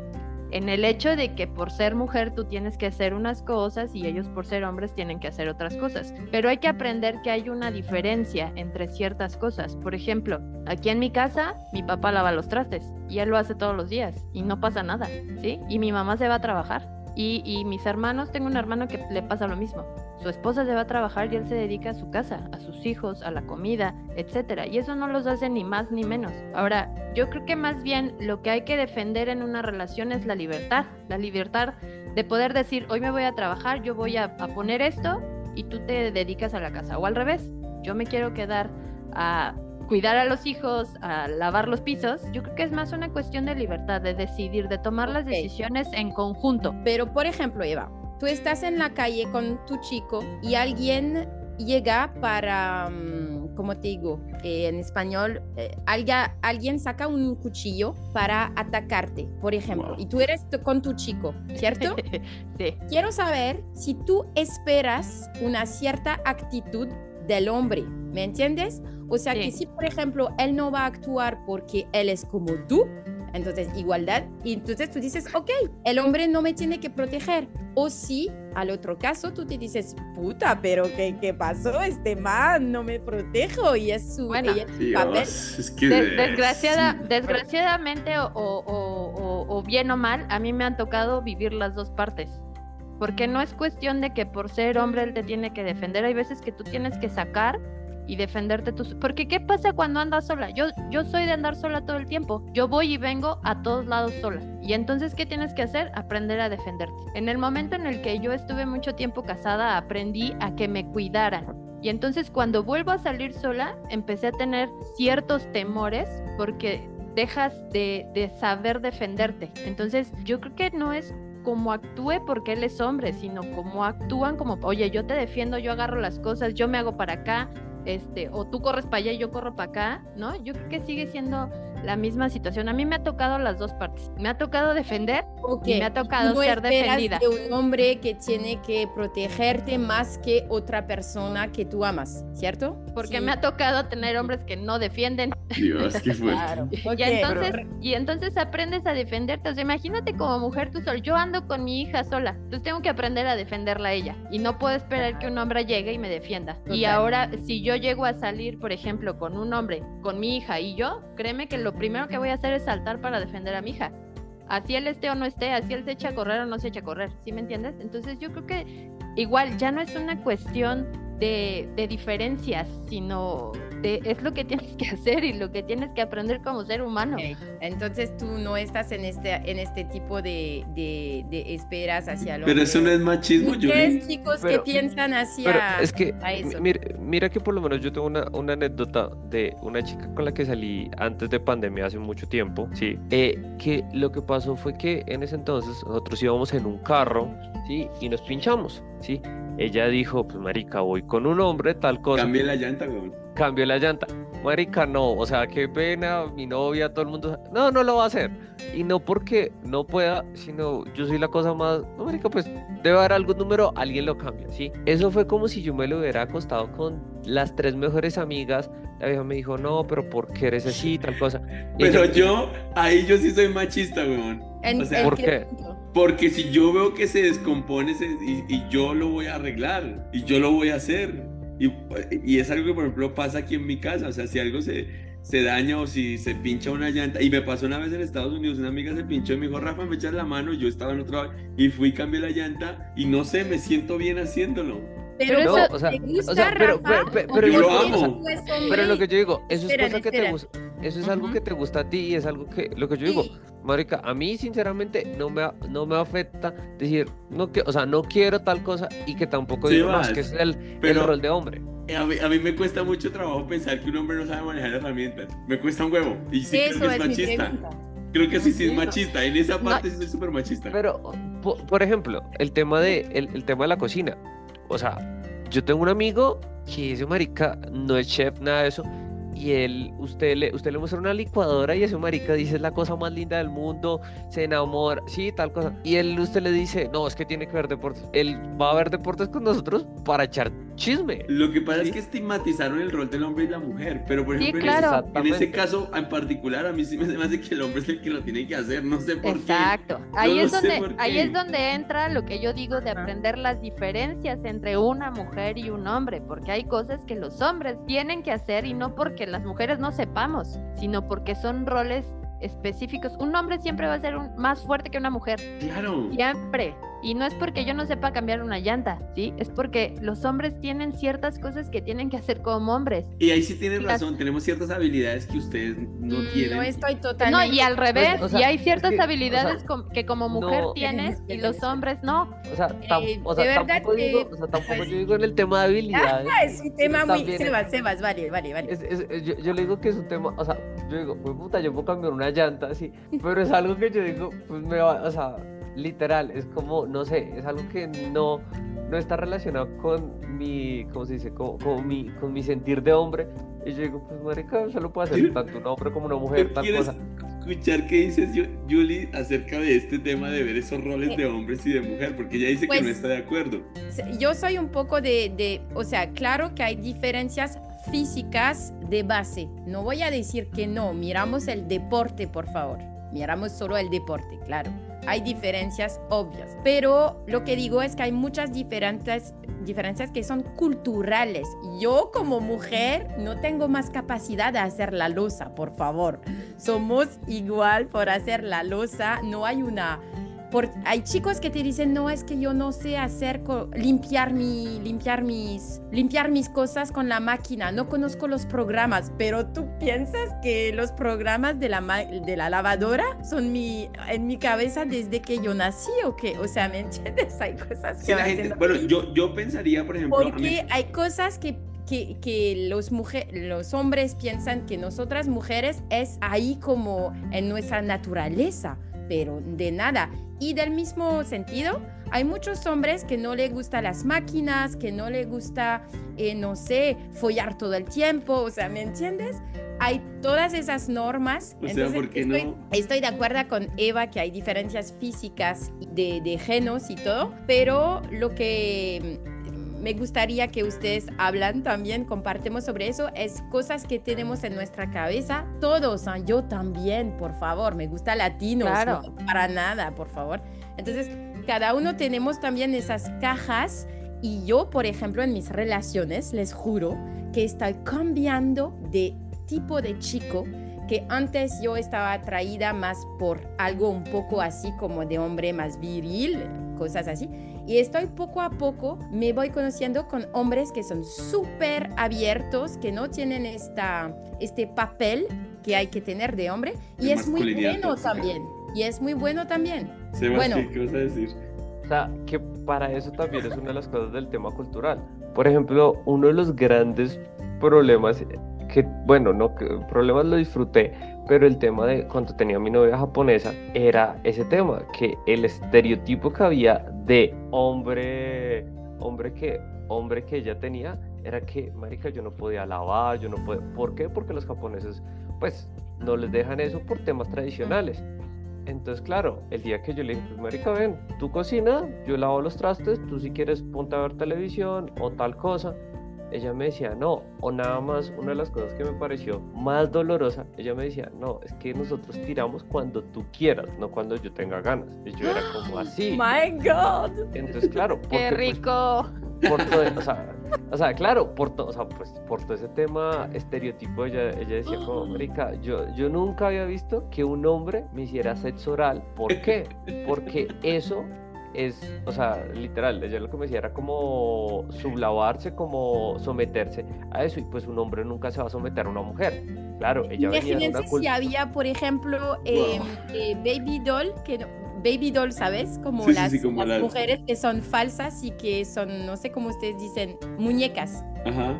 En el hecho de que por ser mujer tú tienes que hacer unas cosas y ellos por ser hombres tienen que hacer otras cosas. Pero hay que aprender que hay una diferencia entre ciertas cosas. Por ejemplo, aquí en mi casa mi papá lava los trastes y él lo hace todos los días y no pasa nada, ¿sí? Y mi mamá se va a trabajar. Y, y mis hermanos, tengo un hermano que le pasa lo mismo. Su esposa se va a trabajar y él se dedica a su casa, a sus hijos, a la comida, etcétera. Y eso no los hace ni más ni menos. Ahora, yo creo que más bien lo que hay que defender en una relación es la libertad. La libertad de poder decir, hoy me voy a trabajar, yo voy a, a poner esto y tú te dedicas a la casa. O al revés, yo me quiero quedar a cuidar a los hijos, a lavar los pisos, yo creo que es más una cuestión de libertad, de decidir, de tomar las decisiones en conjunto. Pero, por ejemplo, Eva, tú estás en la calle con tu chico y alguien llega para, mm, ¿cómo te digo? Eh, en español, eh, alguien, alguien saca un cuchillo para atacarte, por ejemplo, Wow. y tú eres con tu chico, ¿cierto? sí. Quiero saber si tú esperas una cierta actitud del hombre, ¿me entiendes? O sea, que Sí. si, por ejemplo, él no va a actuar porque él es como tú, entonces igualdad, y entonces tú dices, ok, el hombre no me tiene que proteger. O si, al otro caso, tú te dices, puta, pero ¿qué, qué pasó? Este man no me protejo y es su, Bueno. ella es su papel. Dios, es que Des- desgraciada, sí. desgraciadamente o- o- o- o bien o mal, a mí me han tocado vivir las dos partes. Porque no es cuestión de que por ser hombre él te tiene que defender. Hay veces que tú tienes que sacar y defenderte tú. Porque ¿qué pasa cuando andas sola? Yo, yo soy de andar sola todo el tiempo. Yo voy y vengo a todos lados sola. Y entonces, ¿qué tienes que hacer? Aprender a defenderte. En el momento en el que yo estuve mucho tiempo casada, aprendí a que me cuidaran. Y entonces cuando vuelvo a salir sola, empecé a tener ciertos temores porque dejas de, de saber defenderte. Entonces yo creo que no es como actúe porque él es hombre, sino como actúan como, oye, yo te defiendo, yo agarro las cosas, yo me hago para acá, este, o tú corres para allá y yo corro para acá, ¿no? Yo creo que sigue siendo la misma situación. A mí me ha tocado las dos partes. Me ha tocado defender Ok, y me ha tocado no ser defendida. de un hombre que tiene que protegerte más que otra persona que tú amas, ¿cierto? porque Sí. me ha tocado tener hombres que no defienden. Dios, qué fuerte. Claro. Y entonces, y entonces aprendes a defenderte. O sea, imagínate como mujer tú sola. Yo ando con mi hija sola. Entonces tengo que aprender a defenderla a ella. Y no puedo esperar que un hombre llegue y me defienda. Y ahora, si yo llego a salir, por ejemplo, con un hombre, con mi hija y yo, créeme que lo primero que voy a hacer es saltar para defender a mi hija. Así él esté o no esté, así él se echa a correr o no se echa a correr. ¿Sí me entiendes? Entonces yo creo que igual ya no es una cuestión de, de diferencias, sino de es lo que tienes que hacer y lo que tienes que aprender como ser humano. Ok, Entonces tú no estás en este, en este tipo de, de, de esperas hacia el Pero eso no es machismo. Ustedes chicos Pero- que piensan hacia es que, a eso. mi- mira, mira que por lo menos yo tengo una, una anécdota de una chica con la que salí antes de pandemia hace mucho tiempo, ¿sí? Eh, que lo que pasó fue que en ese entonces nosotros íbamos en un carro, ¿sí? Y nos pinchamos, ¿sí? Ella dijo, pues marica, voy con un hombre, tal cosa. Cambie la llanta, weón. Cambió la llanta. Marica, no, o sea, qué pena, mi novia, todo el mundo. No, no lo va a hacer. Y no porque no pueda, sino yo soy la cosa más. No, Marica, pues debe haber algún número, alguien lo cambia, ¿sí? Eso fue como si yo me lo hubiera acostado con las tres mejores amigas. La vieja me dijo, no, pero ¿por qué eres así, tal cosa? Y Pero ella- yo, ahí yo sí soy machista, weón. En- o sea, ¿en ¿por qué? Porque si yo veo que se descompone se- y, y yo lo voy a arreglar y yo lo voy a hacer. Y, y es algo que, por ejemplo, pasa aquí en mi casa. O sea, si algo se, se daña o si se pincha una llanta. Y me pasó una vez en Estados Unidos, una amiga se pinchó y me dijo, Rafa, me echas la mano. y Yo estaba en otro lado y fui cambié la llanta. Y no sé, me siento bien haciéndolo. Pero, Pero eso, o sea, ¿te gusta, o sea, pero- Rafa? pero- pero- ¿O pero yo lo amo. Pero lo que yo digo, eso es cosa que te gusta. Eso es algo Ujú. que te gusta a ti y es algo que lo que yo digo, Sí. Marica, a mí sinceramente no me no me afecta decir, no que, o sea, no quiero tal cosa y que tampoco Sí, digo, no, es que es el, el pero- rol de hombre. A mí, a mí me cuesta mucho trabajo pensar que un hombre no sabe manejar herramientas. Me cuesta un huevo. Y sí Eso creo que es, es machista. Creo que sí, sí es machista. En esa No. parte sí soy súper machista. Pero po- por, ejemplo, el tema de el, el tema de la cocina. O sea, yo tengo un amigo que ese marica no es chef nada de eso y él usted le usted le muestra una licuadora y ese marica dice es la cosa más linda del mundo, se enamora, sí, tal cosa. Y él usted le dice, "No, es que tiene que ver deportes." Él va a ver deportes con nosotros para echar chisme. Lo que pasa Sí. es que estigmatizaron el rol del hombre y la mujer, pero por Sí, ejemplo, en, claro. ese, en ese caso en particular, a mí sí me hace que el hombre es el que lo tiene que hacer, no sé por Exacto. Ahí No es donde ahí qué. es donde entra lo que yo digo de aprender las diferencias entre una mujer y un hombre, porque hay cosas que los hombres tienen que hacer y no porque las mujeres no sepamos, sino porque son roles específicos. Un hombre siempre va a ser un- más fuerte que una mujer, qué. Claro. siempre. Y no es porque yo no sepa cambiar una llanta, ¿sí? Es porque los hombres tienen ciertas cosas que tienen que hacer como hombres. Y ahí sí tienes Las- razón, tenemos ciertas habilidades que ustedes no Mm, tienen. No estoy No, totalmente. y al revés, o sea, y hay es ciertas que, o habilidades sea, com- que como mujer no- tienes y los hombres no. O sea, tam- Eh, o sea, de verdad tampoco, digo, que, o sea, tampoco pues- yo digo en el tema de habilidades. Ah, es un tema muy. es- Sebas, Sebas, vale, vale, vale. Es- es- es- yo, yo le digo que es un tema, o sea, yo digo, pues puta, yo puedo cambiar una llanta así, pero es algo que yo digo, pues me va, o sea, literal, es como, no sé, es algo que no, no está relacionado con mi, ¿cómo se dice? Con, con mi, con mi sentir de hombre. Y yo digo, pues marica, eso lo puede hacer tanto un hombre como una mujer, ¿Tú tal quieres cosa. escuchar qué dices, Julie, acerca de este tema de ver esos roles de hombres y de mujer? Porque ella dice que Pues- no está de acuerdo. Yo soy un poco de, de, o sea, claro que hay diferencias físicas de base. No voy a decir que no. Miramos el deporte, por favor. Miramos solo el deporte, claro. Hay diferencias obvias. Pero lo que digo es que hay muchas diferentes, diferencias que son culturales. Yo como mujer no tengo más capacidad de hacer la losa, por favor. Somos igual por hacer la losa. No hay una por- hay chicos que te dicen, no, es que yo no sé hacer, limpiar, mi, limpiar, mis, limpiar mis cosas con la máquina, no conozco los programas, pero tú piensas que los programas de la, de la lavadora son mi, en mi cabeza desde que yo nací o qué, o sea, ¿me entiendes? Hay cosas que Sí, la gente, bueno, yo, yo pensaría, por ejemplo, Porque hay cosas que, que, que los, mujer, los hombres piensan que nosotras mujeres es ahí como en nuestra naturaleza, pero de nada. Y del mismo sentido, hay muchos hombres que no les gustan las máquinas, que no les gusta, eh, no sé, follar todo el tiempo, o sea, ¿me entiendes? Hay todas esas normas. O sea, ¿por qué estoy, no? estoy de acuerdo con Eva que hay diferencias físicas de, de genos y todo, pero lo que me gustaría que ustedes hablan también, compartemos sobre eso, es cosas que tenemos en nuestra cabeza, todos, ¿ah? yo también, por favor, me gusta latinos, Claro. no para nada, por favor. Entonces, cada uno tenemos también esas cajas y yo, por ejemplo, en mis relaciones, les juro que estoy cambiando de tipo de chico que antes yo estaba atraída más por algo un poco así como de hombre más viril, cosas así. Y estoy poco a poco, me voy conociendo con hombres que son súper abiertos, que no tienen esta, este papel que hay que tener de hombre. Y De es muy bueno tóxica. también. Y es muy bueno también. Sebastián, bueno. ¿qué vas a decir? O sea, que para eso también es una de las cosas del tema cultural. Por ejemplo, uno de los grandes problemas que, bueno, no, que problemas lo disfruté, pero el tema de cuando tenía mi novia japonesa era ese tema, que el estereotipo que había de hombre, hombre que, hombre que ella tenía, era que, marica, yo no podía lavar, yo no podía, ¿por qué? Porque los japoneses, pues, no les dejan eso por temas tradicionales. Entonces, claro, el día que yo le dije, pues marica, ven, tú cocina, yo lavo los trastes, tú si quieres ponte a ver televisión o tal cosa. Ella me decía, no, o nada más, una de las cosas que me pareció más dolorosa, ella me decía, no, es que nosotros tiramos cuando tú quieras, no cuando yo tenga ganas. Y yo era como así. My God. Entonces, claro, ¡Qué porque, pues, rico! por todo, o sea, o sea, claro, por, to- o sea, pues, por todo ese tema estereotipo, ella, ella decía como, marica, yo, yo nunca había visto que un hombre me hiciera sexo oral. ¿Por qué? Porque eso es, o sea, literal, ella lo que me decía era como sublavarse, como someterse a eso, y pues un hombre nunca se va a someter a una mujer. Claro, ella venía de una Imagínense si había, por ejemplo, eh, eh, Baby Doll, que no- Baby Doll, ¿sabes? Como Sí, las, sí, como las las- mujeres que son falsas y que son, no sé cómo ustedes dicen, muñecas. Ajá.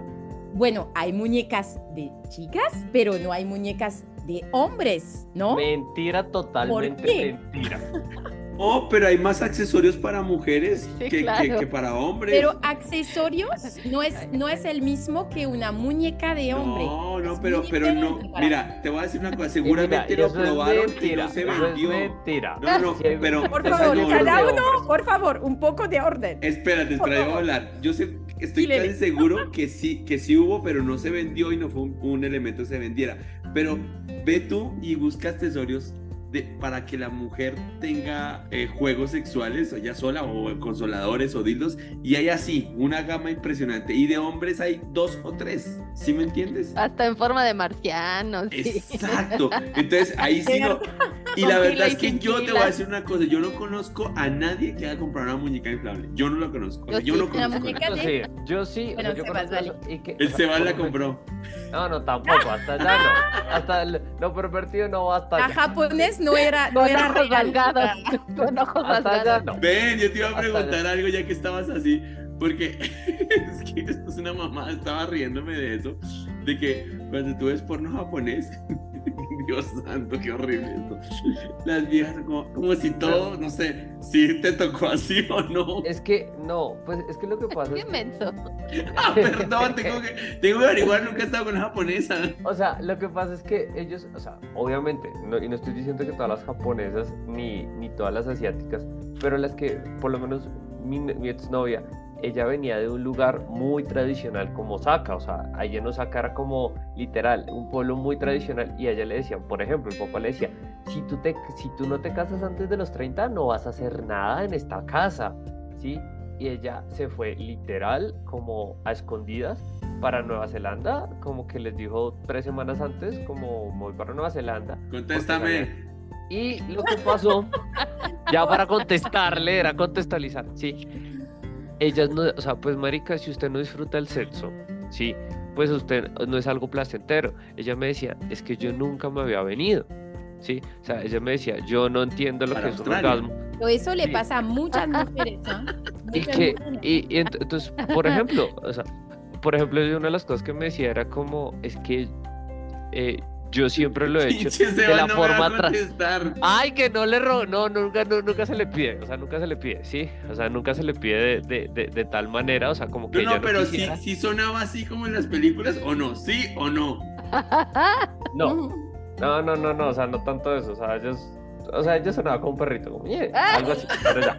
Bueno, hay muñecas de chicas, pero no hay muñecas de hombres, ¿no? Mentira, totalmente qué? mentira. Oh, pero hay más accesorios para mujeres Sí, que, que- claro. que para hombres. Pero accesorios no es, no es el mismo que una muñeca de hombre. No, no, Es pero, pero no. Mira, te voy a decir una cosa. Seguramente mira, lo probaron y no se vendió. mentira. No, no, pero- Por favor, no, cada no, uno, por favor, un poco de orden. Espérate, espera, yo voy a hablar. Yo sé estoy Dile. casi seguro que sí, que sí hubo, pero no se vendió y no fue un, un elemento que se vendiera. Pero ve tú y busca accesorios de, para que la mujer tenga eh, juegos sexuales, o ya sola, o consoladores o dildos, y hay así, una gama impresionante. Y de hombres hay dos o tres, ¿sí me entiendes? Hasta en forma de marcianos. sí. Exacto. Entonces ahí sí no. Y la verdad y es que sin yo te voy a decir una cosa, yo no conozco a nadie que haya comprado una muñeca inflable. Yo no lo conozco. O sea, Yo yo sí, no la conozco. a nadie. Yo sí, yo sí. o sea, Bueno, yo Sebas, conozco vale. eso y que- El Sebas la compró. No, no, tampoco, hasta allá no. Hasta el- lo pervertido no va hasta La allá. japonés no era, no Con era ojos rasgados. Con ojos rasgados. no. Ven, yo te iba a Hasta preguntar algo ya que estabas así, porque es que esto es una mamá, estaba riéndome de eso, de que cuando tú ves porno japonés, Dios santo, qué horrible esto. Las viejas como, como si todo, no sé, si te tocó así o no. Es que no, pues es que lo que pasa Qué es que, menso. Ah, perdón, tengo que, tengo que averiguar, nunca he estado con una japonesa. o sea, lo que pasa es que ellos, o sea, obviamente, no, y no estoy diciendo que todas las japonesas ni, ni todas las asiáticas, pero las que, por lo menos mi, mi exnovia, ella venía de un lugar muy tradicional como Osaka, o sea, allá en Osaka era como literal, un pueblo muy tradicional y a ella le decían, por ejemplo, el papá le decía, si tú, te, si tú no te casas antes de los 30 no vas a hacer nada en esta casa, ¿sí? Y ella se fue literal como a escondidas para Nueva Zelanda, como que les dijo tres semanas antes, como voy para Nueva Zelanda. Contéstame. Y lo que pasó, ya para contestarle, era contextualizar, sí. Ellas no, o sea, pues marica, si usted no disfruta el sexo, sí, pues usted no es algo placentero. Ella me decía, es que yo nunca me había venido, sí. O sea, ella me decía, yo no entiendo lo Para que es orgasmo. Pero eso le Sí. pasa a muchas mujeres. Y Muchas que, mujeres. y, y ent- entonces, por ejemplo, o sea, por ejemplo, una de las cosas que me decía era como, es que eh, yo siempre lo he hecho Pinche de la no forma contestar. Ay, que no le robo, no, nunca, nu- nunca se le pide, o sea, nunca se le pide, sí, o sea, nunca se le pide de, de, de, de tal manera, o sea, como que No, ella no, pero sí, sí sonaba así como en las películas, o no, sí o no. No, no, no, no, no, o sea, no tanto eso, o sea, ellos, o sea, ellos sonaba como un perrito, como, "Ñe", algo así, pero ya,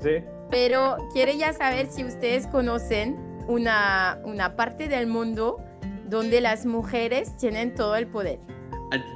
sí. Pero quiere ya saber si ustedes conocen una, una parte del mundo donde las mujeres tienen todo el poder.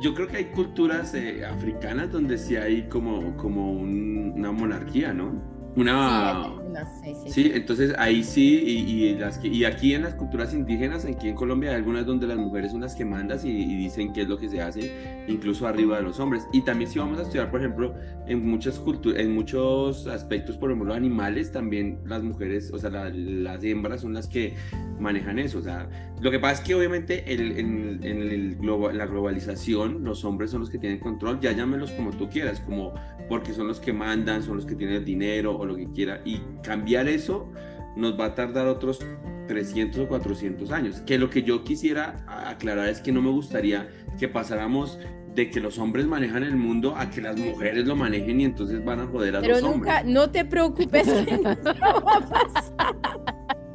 Yo creo que hay culturas eh, africanas donde sí hay como, como un- una monarquía, ¿no? Una... Sí, sí, Sí, entonces ahí sí, y, y las que, y aquí en las culturas indígenas, aquí en Colombia hay algunas donde las mujeres son las que mandas y, y dicen qué es lo que se hace, incluso arriba de los hombres. Y también si vamos a estudiar, por ejemplo, en muchas culturas, en muchos aspectos, por ejemplo, animales, también las mujeres, o sea, la- las hembras son las que manejan eso. O sea, lo que pasa es que obviamente el- en, en el la globalización, los hombres son los que tienen control, ya llámelos como tú quieras, como porque son los que mandan, son los que tienen el dinero o lo que quiera. Y cambiar eso nos va a tardar otros 300 o 400 años. Que lo que yo quisiera aclarar es que no me gustaría que pasáramos de que los hombres manejan el mundo a que las mujeres lo manejen y entonces van a joder a Pero los nunca, hombres. no te preocupes, que no va a pasar.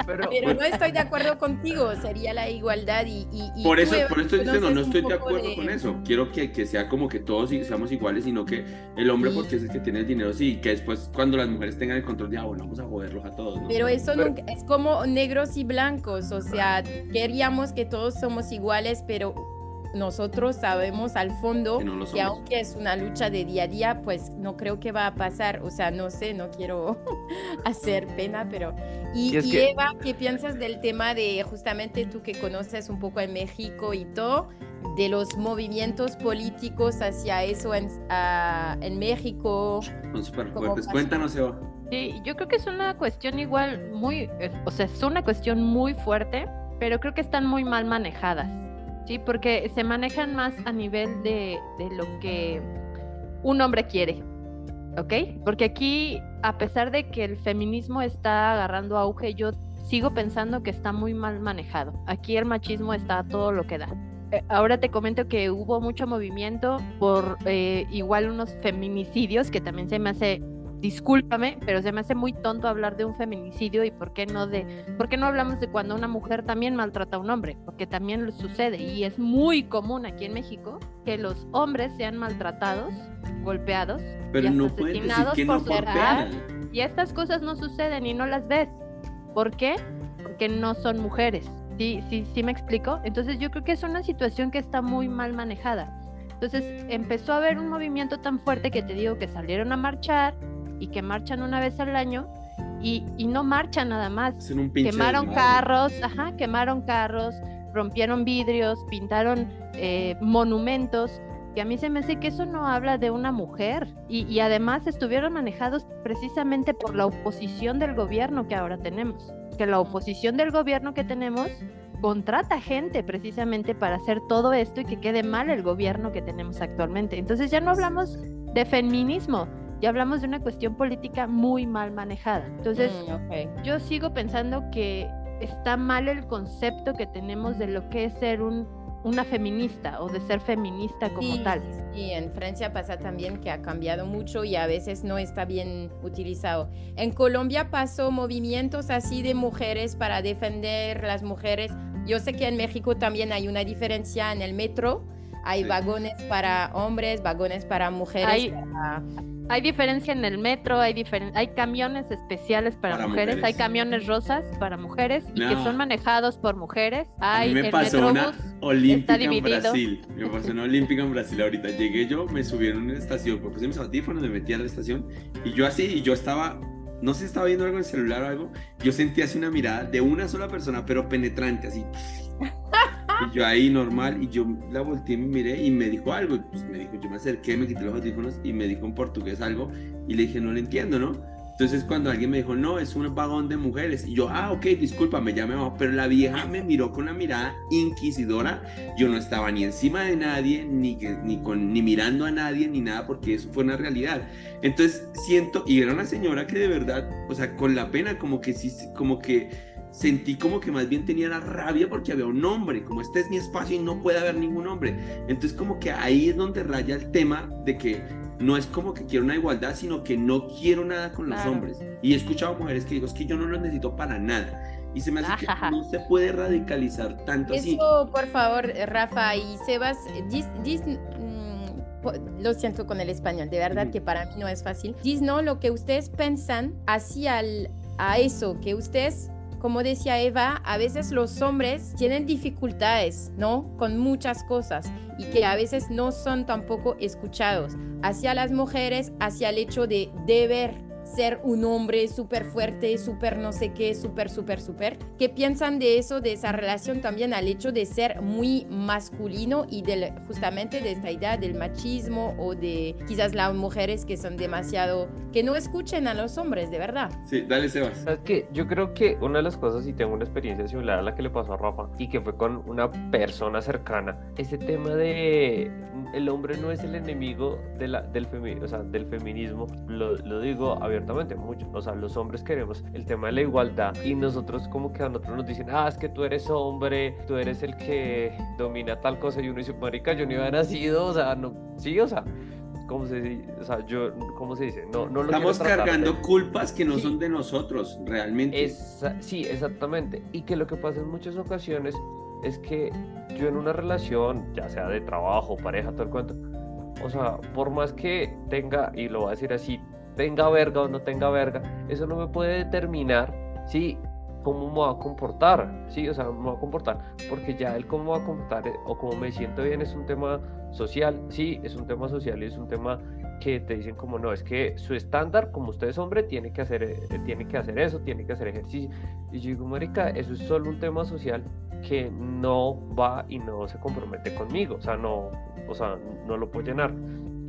Pero, pero no estoy de acuerdo contigo, sería la igualdad y... y- y Por eso, por eso estoy diciendo, no estoy de acuerdo de- con eso. Quiero que, que sea como que todos y- seamos iguales, sino que el hombre, Sí. porque es el que tiene el dinero, sí, y que después cuando las mujeres tengan el control, ya, bueno, vamos a joderlos a todos. ¿no? Pero eso Pero- nunca- es como negros y blancos, o sea, queríamos que todos somos iguales, pero nosotros sabemos al fondo Que no aunque es una lucha de día a día, pues no creo que va a pasar, o sea, no sé, no quiero hacer pena, pero... Y, Y es y que- Eva, ¿qué piensas del tema de justamente tú que conoces un poco en México y todo, de los movimientos políticos hacia eso en, en México? Son súper ¿Cómo fuertes. Cuéntanos, Eva. Sí, yo creo que es una cuestión igual muy, eh, o sea, es una cuestión muy fuerte, pero creo que están muy mal manejadas, ¿sí? Porque se manejan más a nivel de, de lo que un hombre quiere, ¿ok? Porque aquí, a pesar de que el feminismo está agarrando auge, yo sigo pensando que está muy mal manejado. Aquí el machismo está todo lo que da. Eh, Ahora te comento que hubo mucho movimiento por eh, igual unos feminicidios, que también se me hace discúlpame, pero se me hace muy tonto hablar de un feminicidio y por qué no de, por qué no hablamos de cuando una mujer también maltrata a un hombre, porque también sucede y es muy común aquí en México que los hombres sean maltratados, golpeados Pero y no asesinados que por no por ser- Ah, pena. y estas cosas no suceden y no las ves. ¿Por qué? Porque porque no son mujeres. ¿Sí, sí, sí me explico? Entonces yo creo que es una situación que está muy mal manejada. Entonces empezó a haber un movimiento tan fuerte que te digo que salieron a marchar y que marchan una vez al año y, y no marchan nada más. Quemaron carros, ajá, quemaron carros, rompieron vidrios, pintaron eh, monumentos que a mí se me hace que eso no habla de una mujer y, y, además estuvieron manejados precisamente por la oposición del gobierno que ahora tenemos, que la oposición del gobierno que tenemos contrata gente precisamente para hacer todo esto y que quede mal el gobierno que tenemos actualmente. Entonces ya no hablamos de feminismo, ya hablamos de una cuestión política muy mal manejada. Entonces mm, yo sigo pensando que está mal el concepto que tenemos de lo que es ser un, una feminista o de ser feminista como tal. Y en Francia pasa también que ha cambiado mucho y a veces no está bien utilizado. En Colombia pasó movimientos así de mujeres para defender las mujeres. Yo sé que en México también hay una diferencia en el metro. Hay vagones para hombres, vagones para mujeres. Hay diferencia en el metro, hay, hay camiones especiales para, mujeres, hay camiones rosas para mujeres y que son manejados por mujeres. Hay, a mí me pasó una olímpica en Brasil. Me pasó una olímpica en Brasil ahorita. Llegué yo, me subieron en una estación, porque mis audífonos, me metí a la estación y yo así, y yo estaba no sé si estaba viendo algo en el celular o algo, yo sentí así una mirada de una sola persona, pero penetrante, así. Y yo ahí normal, y yo la volteé y me miré y me dijo algo. Pues me dijo, yo me acerqué, me quité los audífonos y me dijo en portugués algo. Y le dije, no lo entiendo, ¿no? Entonces cuando alguien me dijo, no, es un vagón de mujeres. Y yo, ah, ok, disculpa, me llamé abajo. Pero la vieja me miró con una mirada inquisidora. Yo no estaba ni encima de nadie, ni, ni, con, ni mirando a nadie, ni nada, porque eso fue una realidad. Entonces siento, y era una señora que de verdad, o sea, con la pena, como que sí, como que sentí como que más bien tenía la rabia porque había un hombre, como este es mi espacio y no puede haber ningún hombre. Entonces como que ahí es donde raya el tema de que no es como que quiero una igualdad, sino que no quiero nada con los hombres. Y he escuchado mujeres que digo, es que yo no los necesito para nada. Y se me hace que no se puede radicalizar tanto Eso, así. Eso, por favor, Rafa y Sebas, mm, lo siento con el español, de verdad que para mí no es fácil. Diz no lo que ustedes piensan hacia a eso, que ustedes como decía Eva, a veces los hombres tienen dificultades, ¿no? Con muchas cosas y que a veces no son tampoco escuchados. Hacia las mujeres, hacia el hecho de deber ser un hombre súper fuerte, súper no sé qué, súper, súper, súper. ¿Qué piensan de eso, de esa relación también al hecho de ser muy masculino y del, justamente de esta idea del machismo o de quizás las mujeres que son demasiado, que no escuchen a los hombres, de verdad? Sí, dale, Sebas. ¿Sabes qué? Yo creo que una de las cosas, y tengo una experiencia similar a la que le pasó a Rafa, y que fue con una persona cercana, ese tema de el hombre no es el enemigo de la, del, femi o sea, del feminismo, lo, lo digo abiertamente mucho, o sea, los hombres queremos el tema de la igualdad y nosotros como que a nosotros nos dicen, ah, es que tú eres hombre, tú eres el que domina tal cosa y uno dice, marica, yo ni había nacido, o sea, no, sí, o sea, ¿cómo se dice? O sea, yo, ¿cómo se dice? No, no lo Estamos cargando culpas que no son de nosotros, realmente. Es, sí, exactamente. Y que lo que pasa en muchas ocasiones es que yo en una relación, ya sea de trabajo, pareja, todo el cuento, o sea, por más que tenga, y lo voy a decir así, tenga verga o no tenga verga, eso no me puede determinar, ¿sí? cómo me va a comportar, ¿sí? O sea, me va a comportar, porque ya el cómo va a comportar eh, o cómo me siento bien es un tema social, sí, es un tema social y es un tema que te dicen como no, es que su estándar, como usted es hombre, tiene que hacer, eh, tiene que hacer eso, tiene que hacer ejercicio. Y yo digo, marica, eso es solo un tema social que no va y no se compromete conmigo, o sea, no, o sea, no lo puedo llenar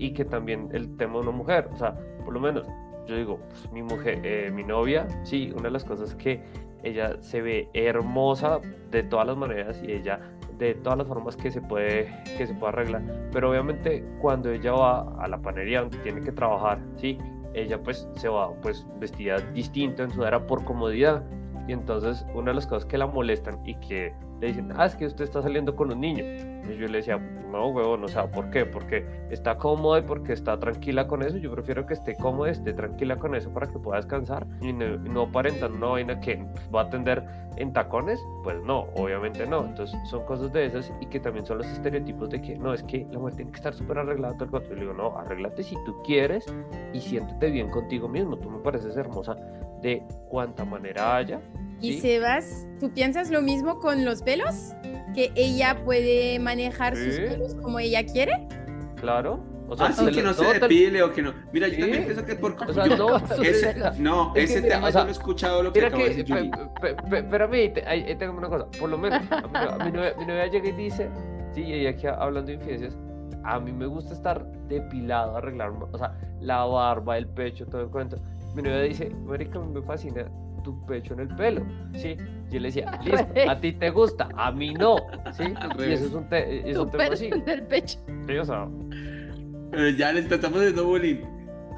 y que también el tema de una mujer, o sea, por lo menos yo digo, pues, mi mujer, eh, mi novia, sí, una de las cosas que ella se ve hermosa de todas las maneras y ella de todas las formas que se puede que se puede arreglar, pero obviamente cuando ella va a la panería donde tiene que trabajar, sí, ella pues se va pues vestida distinto en sudadera por comodidad. Y entonces una de las cosas que la molestan y que le dicen, ah, es que usted está saliendo con un niño. Y yo le decía, no, huevón, o sea, ¿por qué? Porque está cómoda y porque está tranquila con eso. Yo prefiero que esté cómoda, esté tranquila con eso para que pueda descansar y no, no aparentar una vaina que va a atender en tacones. Pues no, obviamente no. Entonces son cosas de esas y que también son los estereotipos de que no, es que la mujer tiene que estar súper arreglada todo el cuento. Yo le digo, no, arréglate si tú quieres y siéntete bien contigo mismo. Tú me pareces hermosa de cuanta manera haya Y ¿sí? Sebas, ¿tú piensas lo mismo con los pelos? ¿Que ella puede manejar sus Sí. pelos como ella quiere? Claro. O sea, Ah, que lo- no se depile o que no. Mira, yo Sí. también pienso que por. O sea, yo- no, ese- no, Es que ese mira, tema o sea, yo lo he escuchado lo que Mira acaba de que, decir Julie. pe- pe- pe- espérame, te- ahí, ahí tengo una cosa. Por lo menos, a mi, a novia, mi novia llega y dice, sí, y aquí hablando de infidencias, a mí me gusta estar depilado, arreglar, o sea, la barba, el pecho, todo el cuento. Mi novia dice, Marica, a mí me fascina tu pecho en el pelo, ¿sí? Yo le decía, listo, a ti te gusta, a mí no, ¿sí? Al Y revés. eso es un, te- es Tu un tema pelo así, en el pecho. ¿sí? O sea, Eh, ya les tratamos de no bullying.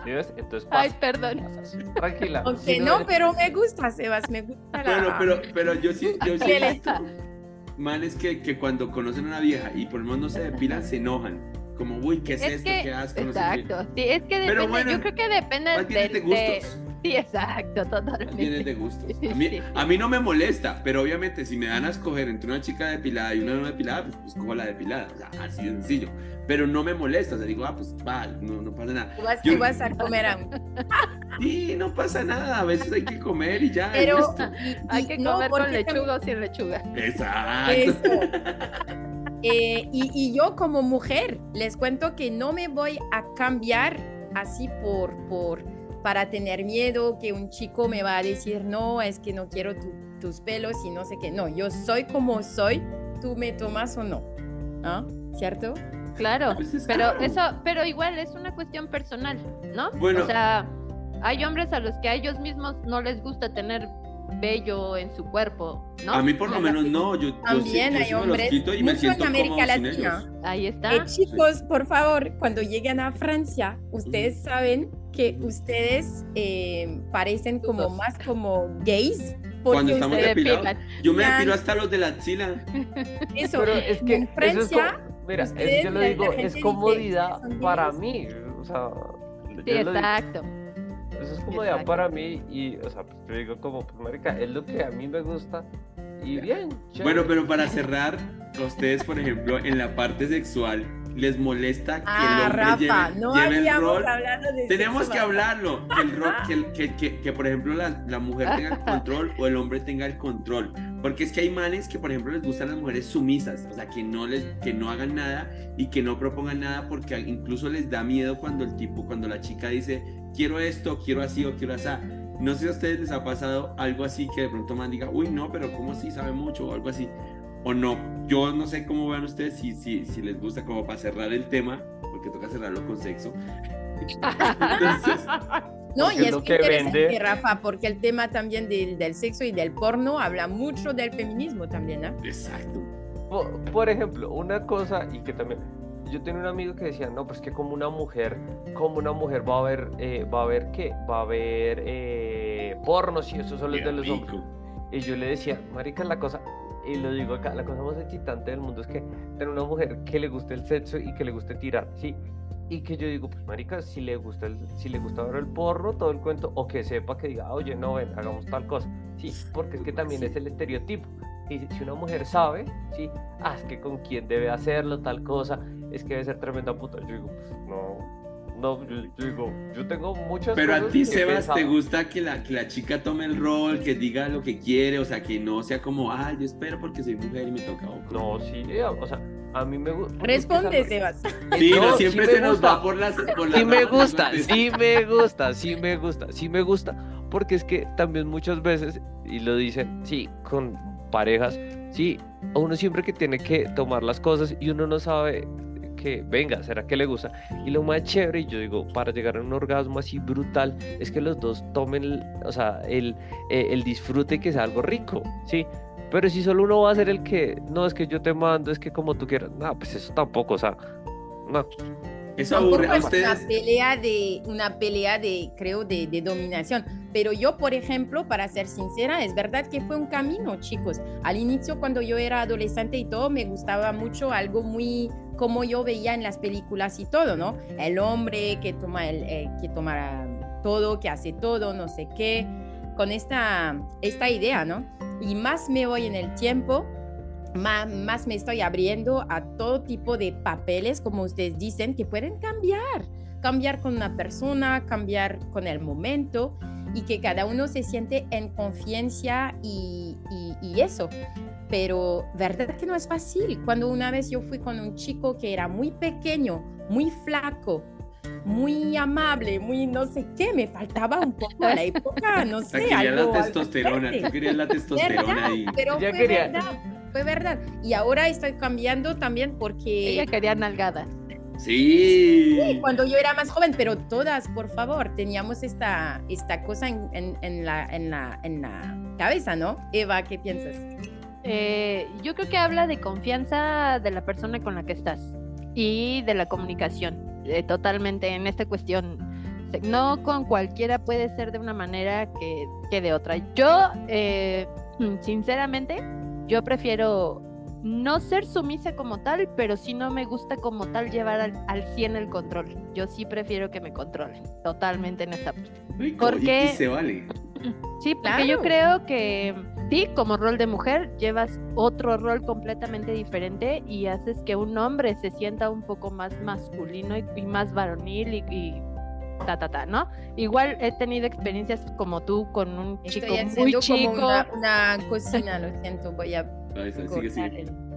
¿sí ves? Entonces Ay, pasa, perdón. pasas, tranquila. Aunque Si no, pero me gusta, Sebas, me gusta la... Bueno, pero, pero yo sí, yo sí ¿Qué he le- visto manes que, que cuando conocen a una vieja y por lo menos no se depilan, se enojan. Como, uy, ¿qué es, Es esto? que, ¿Qué asco? No sé qué. exacto, sí, es que Pero depende, bueno, yo creo que depende es de del- de- gustos. Sí, exacto, totalmente. de gustos. A mí, sí. a mí no me molesta, pero obviamente si me dan a escoger entre una chica depilada y una no depilada, pues, pues cojo la depilada. O sea, así de sencillo. Pero no me molesta. O sea, digo, ah, pues va, no, no pasa nada. Tú vas, Yo- tú vas a comer a... Sí, no pasa nada. A veces hay que comer y ya. Pero... y- Hay que no, comer con porque también- lechuga o sin lechuga. Exacto. Eso. Eh, y, y yo como mujer les cuento que no me voy a cambiar así por, por, para tener miedo que un chico me va a decir, no, es que no quiero tu- tus pelos y no sé qué. No, yo soy como soy, tú me tomas o no. ¿Ah? ¿Cierto? Claro, Pues es pero claro. eso, pero igual es una cuestión personal, ¿no? Bueno. O sea, hay hombres a los que a ellos mismos no les gusta tener vello en su cuerpo, ¿no? A mí por lo menos no. Yo, yo sí- También yo hay sí me los hombres, quito y me siento en América Latina. ellos. Ahí está. Eh, chicos, por favor, cuando lleguen a Francia, ustedes saben que ustedes eh, parecen como Dudos. más como gays. Cuando Porque estamos Se ustedes, depilados. depilan. Yo me depilo hasta los de la axila. eso, Pero es que en eso es Francia, como- mira, eso ustedes, yo lo digo, es comodidad "Son para gays". mí. O sea, Sí, yo lo eso es comodidad Exacto. para mí y, o sea, pues yo digo como, pues marica, es lo que a mí me gusta y bien. Bueno, chévere. pero para cerrar, a ustedes, por ejemplo, en la parte sexual, ¿les molesta que Ah, el hombre Rafa, lleve, no lleve el rol? de Tenemos sexo, que Rafa. hablarlo, que, el rol- que, que, que- que, por ejemplo, la, la mujer tenga el control o el hombre tenga el control. Porque es que hay manes que, por ejemplo, les gustan las mujeres sumisas, o sea, que no, les, que no hagan nada y que no propongan nada porque incluso les da miedo cuando el tipo, cuando la chica dice, quiero esto, quiero así o quiero así. No sé si a ustedes les ha pasado algo así que de pronto man diga, uy, no, pero ¿cómo así sabe mucho o algo así? O no, yo no sé cómo vean ustedes si, si, si les gusta como para cerrar el tema, porque toca cerrarlo con sexo. Entonces, No, y es lo muy que interesante, vende- Rafa, porque el tema también del, del sexo y del porno habla mucho del feminismo también, ¿ah? exacto. Por, por ejemplo, una cosa y que también yo tenía un amigo que decía, no, pues que como una mujer, como una mujer va a ver, eh, va a ver qué, va a ver eh, porno, si eso solo es de los hombres. Y yo le decía, marica, la cosa, y lo digo acá, la cosa más excitante del mundo es que tener una mujer que le guste el sexo y que le guste tirar, ¿sí? Y que yo digo, pues marica, si le gusta el, si le gusta ver el porno, todo el cuento, o que sepa que diga, oye, no, ven, hagamos tal cosa, ¿sí? Porque es que también es el estereotipo. Y si si una mujer sabe, ¿sí? Ah, es que con quién debe hacerlo, tal cosa, es que debe ser tremenda puta. Yo digo, pues no, no, yo, yo digo, yo tengo muchas Pero a ti, Sebas, pensaba. ¿te gusta que la, que la chica tome el rol, que diga lo que quiere? O sea, que no sea como, ah, yo espero porque soy mujer y me toca. No, sí, o sea, a mí me gusta. Responde, Sebas. Sí, no, siempre sí se nos gusta. va por las. Por las Sí me gusta, sí me gusta, sí me gusta, sí me gusta, porque es que también muchas veces, y lo dicen, sí, con parejas, sí, uno siempre que tiene que tomar las cosas y uno no sabe que, venga, ¿será que le gusta? Y lo más chévere, y yo digo, para llegar a un orgasmo así brutal, es que los dos tomen, o sea, el, eh, el disfrute que sea algo rico, ¿sí? Pero si solo uno va a ser el que, no, es que yo te mando, es que como tú quieras, no, pues eso tampoco, o sea, no. Eso aburre a es una ustedes. pelea de, una pelea de, creo, de, de dominación. Pero yo, por ejemplo, para ser sincera, es verdad que fue un camino, chicos. Al inicio, cuando yo era adolescente y todo, me gustaba mucho algo muy como yo veía en las películas y todo, ¿no? El hombre que toma, el, eh, que toma todo, que hace todo, no sé qué, con esta, esta idea, ¿no? Y más me voy en el tiempo, más, más me estoy abriendo a todo tipo de papeles, como ustedes dicen, que pueden cambiar, cambiar con una persona, cambiar con el momento. y que cada uno se siente en confianza y, y, eso. Pero verdad que no es fácil. Cuando una vez yo fui con un chico que era muy pequeño, muy flaco, muy amable, muy no sé qué, me faltaba un poco a la época, no sé. Quería la testosterona, tú querías la testosterona y... Pero fue verdad, fue verdad. Y ahora estoy cambiando también porque... Ella quería nalgadas. Sí. sí. Cuando yo era más joven, pero todas, por favor, teníamos esta, esta cosa en, en, la, en, la, en la cabeza, ¿no? Eva, ¿qué piensas? Eh, yo creo que habla de confianza de la persona con la que estás y de la comunicación. Eh, totalmente en esta cuestión. No con cualquiera puede ser de una manera que, que de otra. Yo, eh, sinceramente, yo prefiero no ser sumisa como tal, pero sí no me gusta como tal llevar al, al 100 el control. Yo sí prefiero que me controlen totalmente en esta parte. Porque se vale. Sí, porque yo creo que sí, como rol de mujer, llevas otro rol completamente diferente y haces que un hombre se sienta un poco más masculino y, más varonil y, ta, ta, ta, ¿no? Igual he tenido experiencias como tú con un chico muy chico. una, cocina, lo siento, voy a.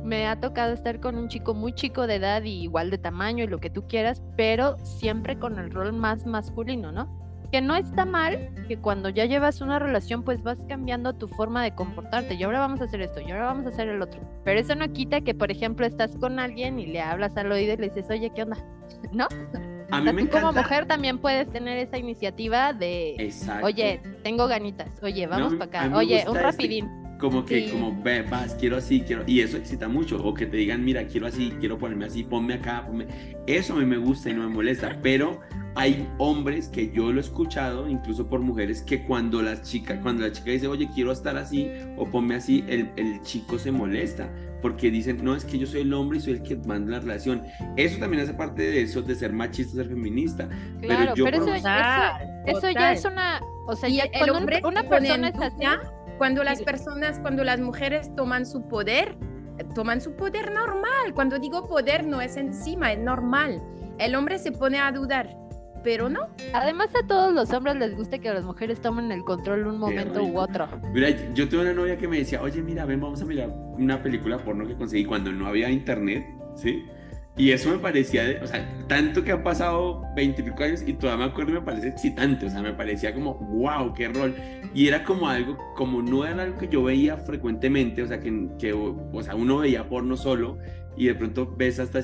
Me ha tocado estar con un chico muy chico de edad y igual de tamaño y lo que tú quieras, pero siempre con el rol más masculino, ¿no? que no está mal que cuando ya llevas una relación pues vas cambiando tu forma de comportarte y ahora vamos a hacer esto y ahora vamos a hacer el otro. Pero eso no quita que por ejemplo estás con alguien y le hablas al oído y le dices, oye, ¿qué onda? ¿No? A mí me como mujer también puedes tener esa iniciativa de, oye, tengo ganitas, oye, vamos para acá, oye, un este rapidín como que, como, ve, vas, quiero así, quiero, y eso excita mucho, o que te digan, mira, quiero así, quiero ponerme así, ponme acá, ponme, eso a mí me gusta y no me molesta, pero hay hombres que yo lo he escuchado, incluso por mujeres, que cuando las chicas, cuando la chica dice, oye, quiero estar así, o ponme así, el, el chico se molesta, porque dicen, no, es que yo soy el hombre y soy el que manda la relación. Eso también hace parte de eso, de ser machista, ser feminista. Claro, pero, yo eso, eso, ya es una, o sea, ya cuando hombre una persona es así cuando las personas, cuando las mujeres toman su poder, toman su poder normal. Cuando digo poder no es encima, es normal. El hombre se pone a dudar, pero no. Además a todos los hombres les gusta que las mujeres tomen el control un momento u otro. Mira, yo tuve una novia que me decía, oye, mira, ven, vamos a mirar una película porno que conseguí cuando no había internet, ¿sí? Y eso me parecía, o sea, tanto que han pasado 20 años y todavía me acuerdo y me parece excitante, o sea, me parecía como, wow, qué rol. Y era como algo, como no era algo que yo veía frecuentemente, o sea, que, que o sea, uno veía porno solo y de pronto ves a esta,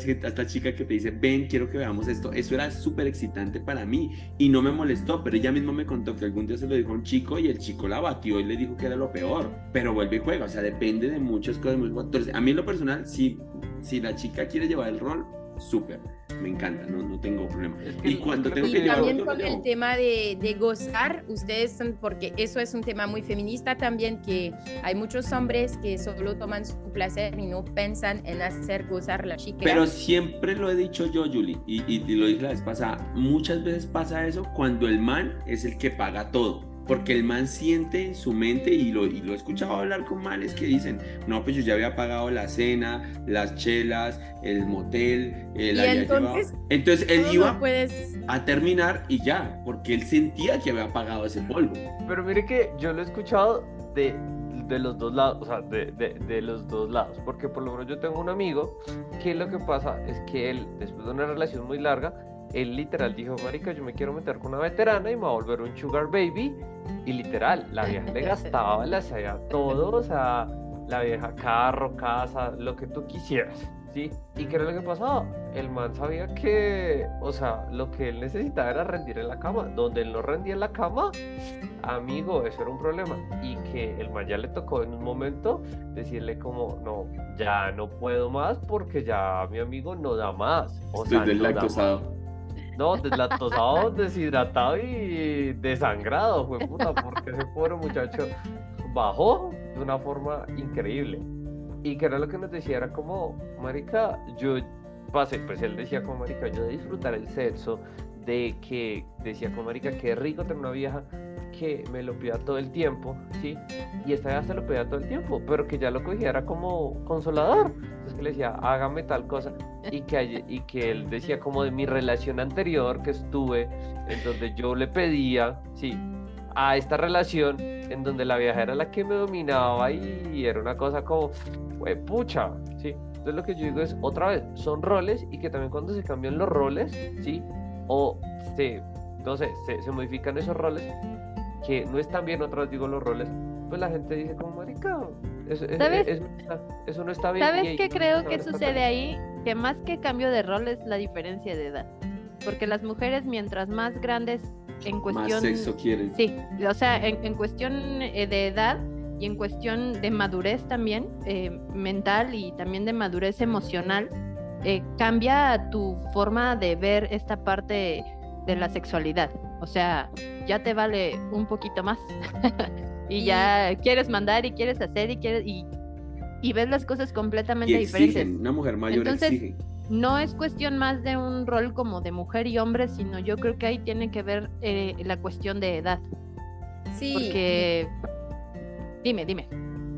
chica que te dice, ven, quiero que veamos esto. Eso era súper excitante para mí y no me molestó, pero ella misma me contó que algún día se lo dijo a un chico y el chico la batió y le dijo que era lo peor, pero vuelve y juega, o sea, depende de muchas cosas, muchos factores. A mí en lo personal, sí si la chica quiere llevar el rol, súper, me encanta, no, no tengo problema. y cuando tengo que también con el tema de, de, gozar, ustedes son, porque eso es un tema muy feminista también, que hay muchos hombres que solo toman su placer y no piensan en hacer gozar a la chica. Pero siempre lo he dicho yo, Julie, y, y lo dije la vez pasada, muchas veces pasa eso cuando el man es el que paga todo porque el man siente en su mente, y lo, y lo he escuchado hablar con males que dicen, no, pues yo ya había pagado la cena, las chelas, el motel, el entonces, entonces él iba a terminar y ya, porque él sentía que había pagado ese polvo. Pero mire que yo lo he escuchado de, de los dos lados, o sea, de, de, de, los dos lados, porque por lo menos yo tengo un amigo que lo que pasa es que él, después de una relación muy larga, él literal dijo, marica, yo me quiero meter con una veterana y me va a volver un sugar baby. Y literal, la vieja le gastaba, le hacía todo, o sea, la vieja carro, casa, lo que tú quisieras, ¿sí? ¿Y qué era lo que pasaba? El man sabía que, o sea, lo que él necesitaba era rendir en la cama. Donde él no rendía en la cama, amigo, eso era un problema. Y que el man ya le tocó en un momento decirle como, no, ya no puedo más porque ya mi amigo no da más. O Estoy sea, no no, deslactosado, deshidratado y desangrado, fue puta, porque ese pobre muchacho bajó de una forma increíble. Y que era lo que nos decía, era como, marica, yo pasé, pues él decía como, marica, yo de disfrutar el sexo, de que decía como, marica, qué rico tener una vieja que me lo pida todo el tiempo, ¿sí? Y esta vez se lo pedía todo el tiempo, pero que ya lo cogiera como consolador. Entonces que le decía, hágame tal cosa. Y que, y que él decía como de mi relación anterior que estuve, en donde yo le pedía, sí, a esta relación en donde la vieja era la que me dominaba y era una cosa como, pucha, ¿sí? Entonces lo que yo digo es, otra vez, son roles y que también cuando se cambian los roles, ¿sí? O se, no sé, se, modifican esos roles, que no están bien, otra vez digo los roles, pues la gente dice como, marica, eso, eso no está bien. ¿Sabes qué creo que sucede ahí? Que más que cambio de roles, la diferencia de edad. Porque las mujeres mientras más grandes en cuestión... Más sexo quieren. Sí, o sea, en, cuestión eh, de edad y en cuestión de madurez también, eh, mental y también de madurez emocional, eh, cambia tu forma de ver esta parte de la sexualidad. O sea, ya te vale un poquito más. y ya quieres mandar y quieres hacer y quieres y, y ves las cosas completamente diferentes. Una mujer mayor exige no es cuestión más de un rol como de mujer y hombre, sino yo creo que ahí tiene que ver eh, la cuestión de edad. Sí. Porque, dime, dime.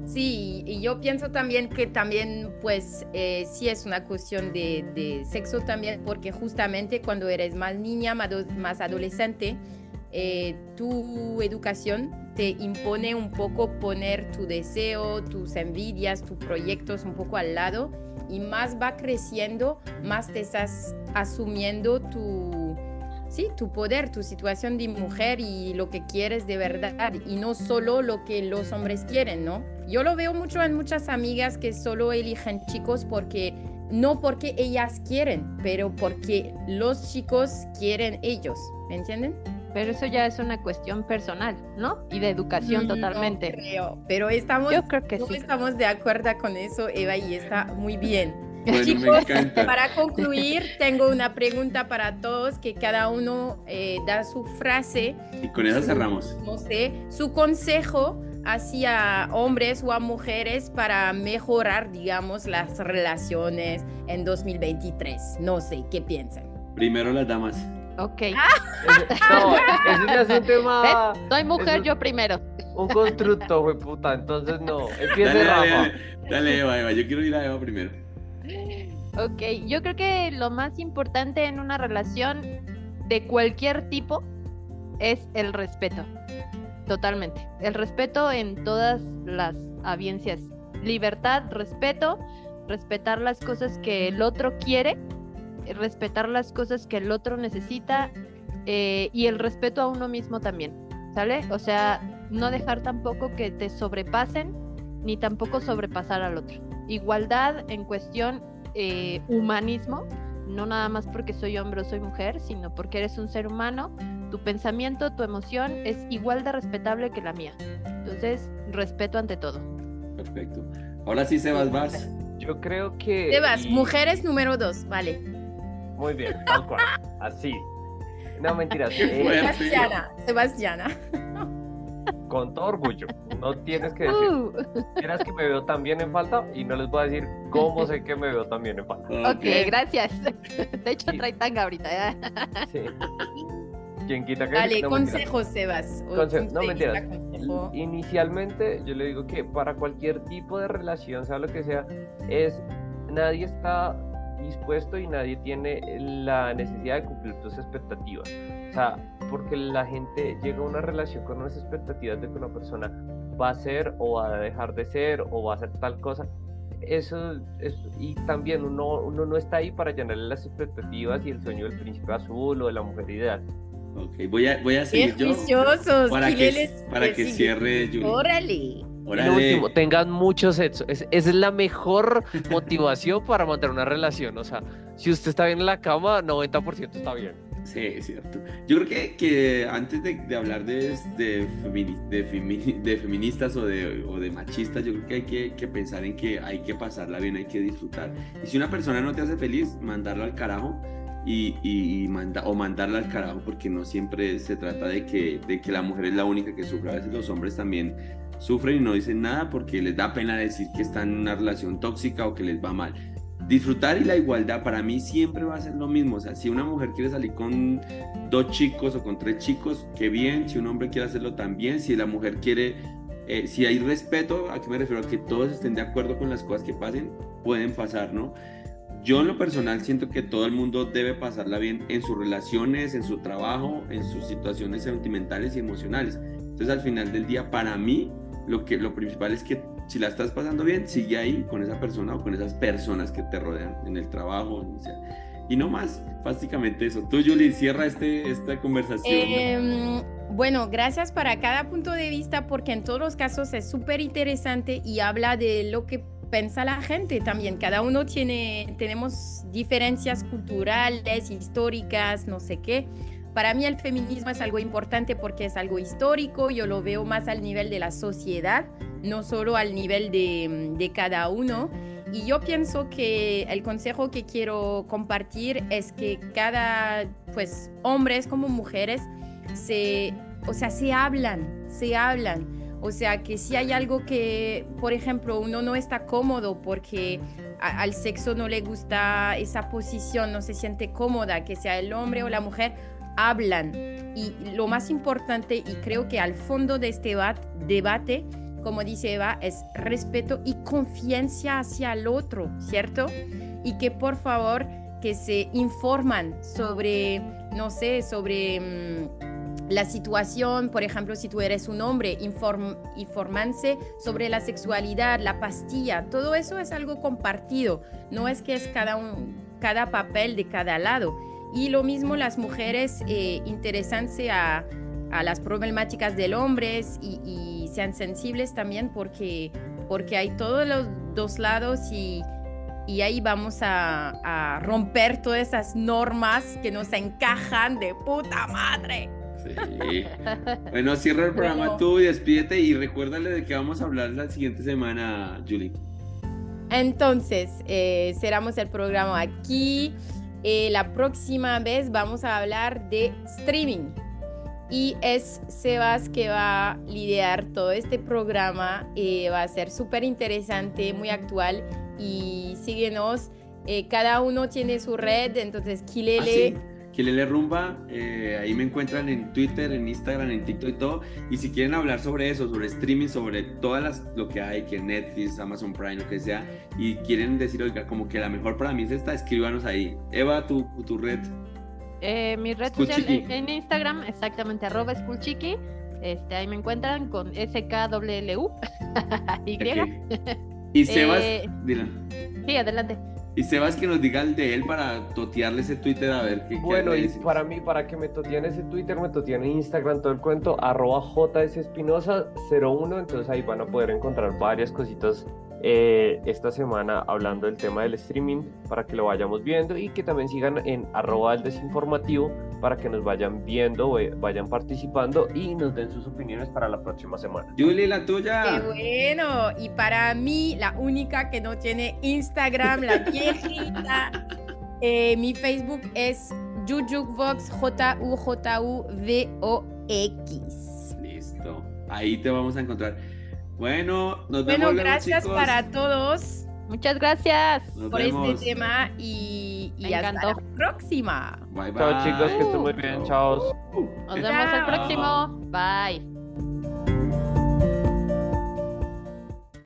Sí, y yo pienso también que también, pues, eh, sí es una cuestión de, sexo también, porque justamente cuando eres más niña, más adolescente, eh, tu educación te impone un poco poner tu deseo, tus envidias, tus proyectos un poco al lado y más va creciendo, más te estás asumiendo tu, sí, tu poder, tu situación de mujer y lo que quieres de verdad y no solo lo que los hombres quieren, ¿no? Yo lo veo mucho en muchas amigas que solo eligen chicos porque no porque ellas quieren, pero porque los chicos quieren ellos, ¿me entienden? Pero eso ya es una cuestión personal, ¿no? Y de educación totalmente. creo, pero estamos, Yo creo que sí. estamos de acuerdo con eso, Eva, y está muy bien. Chicos, para concluir, tengo una pregunta para todos, que cada uno eh, da su frase. Y con eso cerramos. No sé, su consejo hacia hombres o a mujeres para mejorar, digamos, las relaciones en 2023. No sé, ¿qué piensan? Primero las damas. Ok. no, eso ya es un tema. Soy mujer, yo primero. Un constructo, güey, puta. Entonces no. Empieza dale, Rafa. Dale, dale, Eva, Eva. Yo quiero ir a Eva primero. Ok, yo creo que lo más importante en una relación de cualquier tipo es el respeto. Totalmente. El respeto en todas las audiencias. Libertad, respeto, respetar las cosas que el otro quiere respetar las cosas que el otro necesita eh, y el respeto a uno mismo también, ¿sale? O sea, no dejar tampoco que te sobrepasen ni tampoco sobrepasar al otro. Igualdad en cuestión eh, humanismo, no nada más porque soy hombre o soy mujer, sino porque eres un ser humano, tu pensamiento, tu emoción es igual de respetable que la mía. Entonces, respeto ante todo. Perfecto. Ahora sí, Sebas, vas. Yo creo que... Sebas, mujeres número dos, vale. Muy bien, tal cual. Así. No, mentira. Sebastiana, Sebastiana. Con todo orgullo. No tienes que decir. Uh. Quieras que me veo también en falta y no les voy a decir cómo sé que me veo también en falta. Ok, gracias. De hecho, trae tanga ahorita. ¿eh? Sí. ¿Quién quita que Dale, no, consejos, Sebas. no, mentiras. Inicialmente, yo le digo que para cualquier tipo de relación, sea lo que sea, es nadie está dispuesto y nadie tiene la necesidad de cumplir tus expectativas. O sea, porque la gente llega a una relación con unas expectativas de que una persona va a ser o va a dejar de ser o va a hacer tal cosa. Eso, es y también uno, uno no está ahí para llenarle las expectativas y el sueño del príncipe azul o de la mujer ideal. Ok, voy a, voy a seguir yo para que, para que cierre Julie. Órale. Y lo último, tengan mucho sexo. Es, es la mejor motivación para mantener una relación. O sea, si usted está bien en la cama, 90% está bien. Sí, es cierto. Yo creo que, que antes de, de hablar de, de, de, feministas o de, o de machistas, yo creo que hay que, que, pensar en que hay que pasarla bien, hay que disfrutar. Y si una persona no te hace feliz, mandarla al carajo y, y, manda, o mandarla al carajo, porque no siempre se trata de que, de que la mujer es la única que sufre. A veces los hombres también sufren y no dicen nada porque les da pena decir que están en una relación tóxica o que les va mal. Disfrutar y la igualdad para mí siempre va a ser lo mismo. O sea, si una mujer quiere salir con dos chicos o con tres chicos, qué bien. Si un hombre quiere hacerlo también. Si la mujer quiere, eh, si hay respeto, ¿a qué me refiero? A que todos estén de acuerdo con las cosas que pasen, pueden pasar, ¿no? Yo en lo personal siento que todo el mundo debe pasarla bien en sus relaciones, en su trabajo, en sus situaciones sentimentales y emocionales Entonces al final del día, para mí, lo, que, lo principal es que si la estás pasando bien, sigue ahí con esa persona o con esas personas que te rodean en el trabajo. Y no más, básicamente eso. Tú, Julie, cierra este, esta conversación. Em, bueno, gracias para cada punto de vista porque en todos los casos es súper interesante y habla de lo que piensa la gente también. Cada uno tiene, tenemos diferencias culturales, históricas, no sé qué. Para mí el feminismo es algo importante porque es algo histórico, yo lo veo más al nivel de la sociedad, no solo al nivel de, de cada uno. Y yo pienso que el consejo que quiero compartir es que cada, pues, hombres como mujeres, se, o sea, se hablan, se hablan. O sea, que si hay algo que, por ejemplo, uno no está cómodo porque al sexo no le gusta esa posición, no se siente cómoda, que sea el hombre o la mujer, hablan. Y lo más importante, y creo que al fondo de este debate, como dice Eva, es respeto y confianza hacia el otro, ¿cierto? Y que por favor que se informan sobre, no sé, sobre mm, la situación, por ejemplo, si tú eres un hombre, inform, informanse sobre la sexualidad, la pastilla, todo eso es algo compartido, no es que es cada, un, cada papel de cada lado. Y lo mismo las mujeres eh, interesanse a, a, las problemáticas del hombre y, y, sean sensibles también porque, porque hay todos los dos lados y, y ahí vamos a, a, romper todas esas normas que nos encajan de puta madre. Sí. Bueno, cierra el programa bueno. tú y despídete y recuérdale de que vamos a hablar la siguiente semana, Julie. Entonces, eh, cerramos el programa aquí. Eh, la próxima vez vamos a hablar de streaming y es Sebas que va a liderar todo este programa. Eh, va a ser súper interesante, muy actual y síguenos. Eh, cada uno tiene su red, entonces Kilele. ¿Ah, sí? Kilele Rumba, eh, ahí me encuentran en Twitter, en Instagram, en TikTok y todo. Y si quieren hablar sobre eso, sobre streaming, sobre todas las lo que hay, que Netflix, Amazon Prime, lo que sea, y quieren decir, oiga, como que la mejor para mí es esta, escríbanos ahí. Eva, tu, tu red. Eh, mi red social en, en, Instagram, exactamente, arroba Schoolchiqui. Este, ahí me encuentran con SKWLU. y. Okay. Y Sebas, eh, Dylan. Sí, adelante. Y Sebas que nos diga el de él para totearle ese Twitter a ver qué Bueno, y para mí, para que me toteen ese Twitter, me toteen en Instagram todo el cuento, arroba jsespinosa01, entonces ahí van a poder encontrar varias cositas eh, esta semana hablando del tema del streaming para que lo vayamos viendo y que también sigan en arroba el desinformativo para que nos vayan viendo, vayan participando y nos den sus opiniones para la próxima semana. Julie, la tuya. Qué bueno. Y para mí, la única que no tiene Instagram, la viejita, eh, mi Facebook es Jujukvox, J-U-J-U-V-O-X. Listo. Ahí te vamos a encontrar. Bueno, nos bueno, vemos. gracias chicos. para todos. Muchas gracias nos por vemos. este tema y, y hasta la próxima. Bye, bye. Chao chicos, que estén muy bien, chao. Nos vemos el próximo. Bye.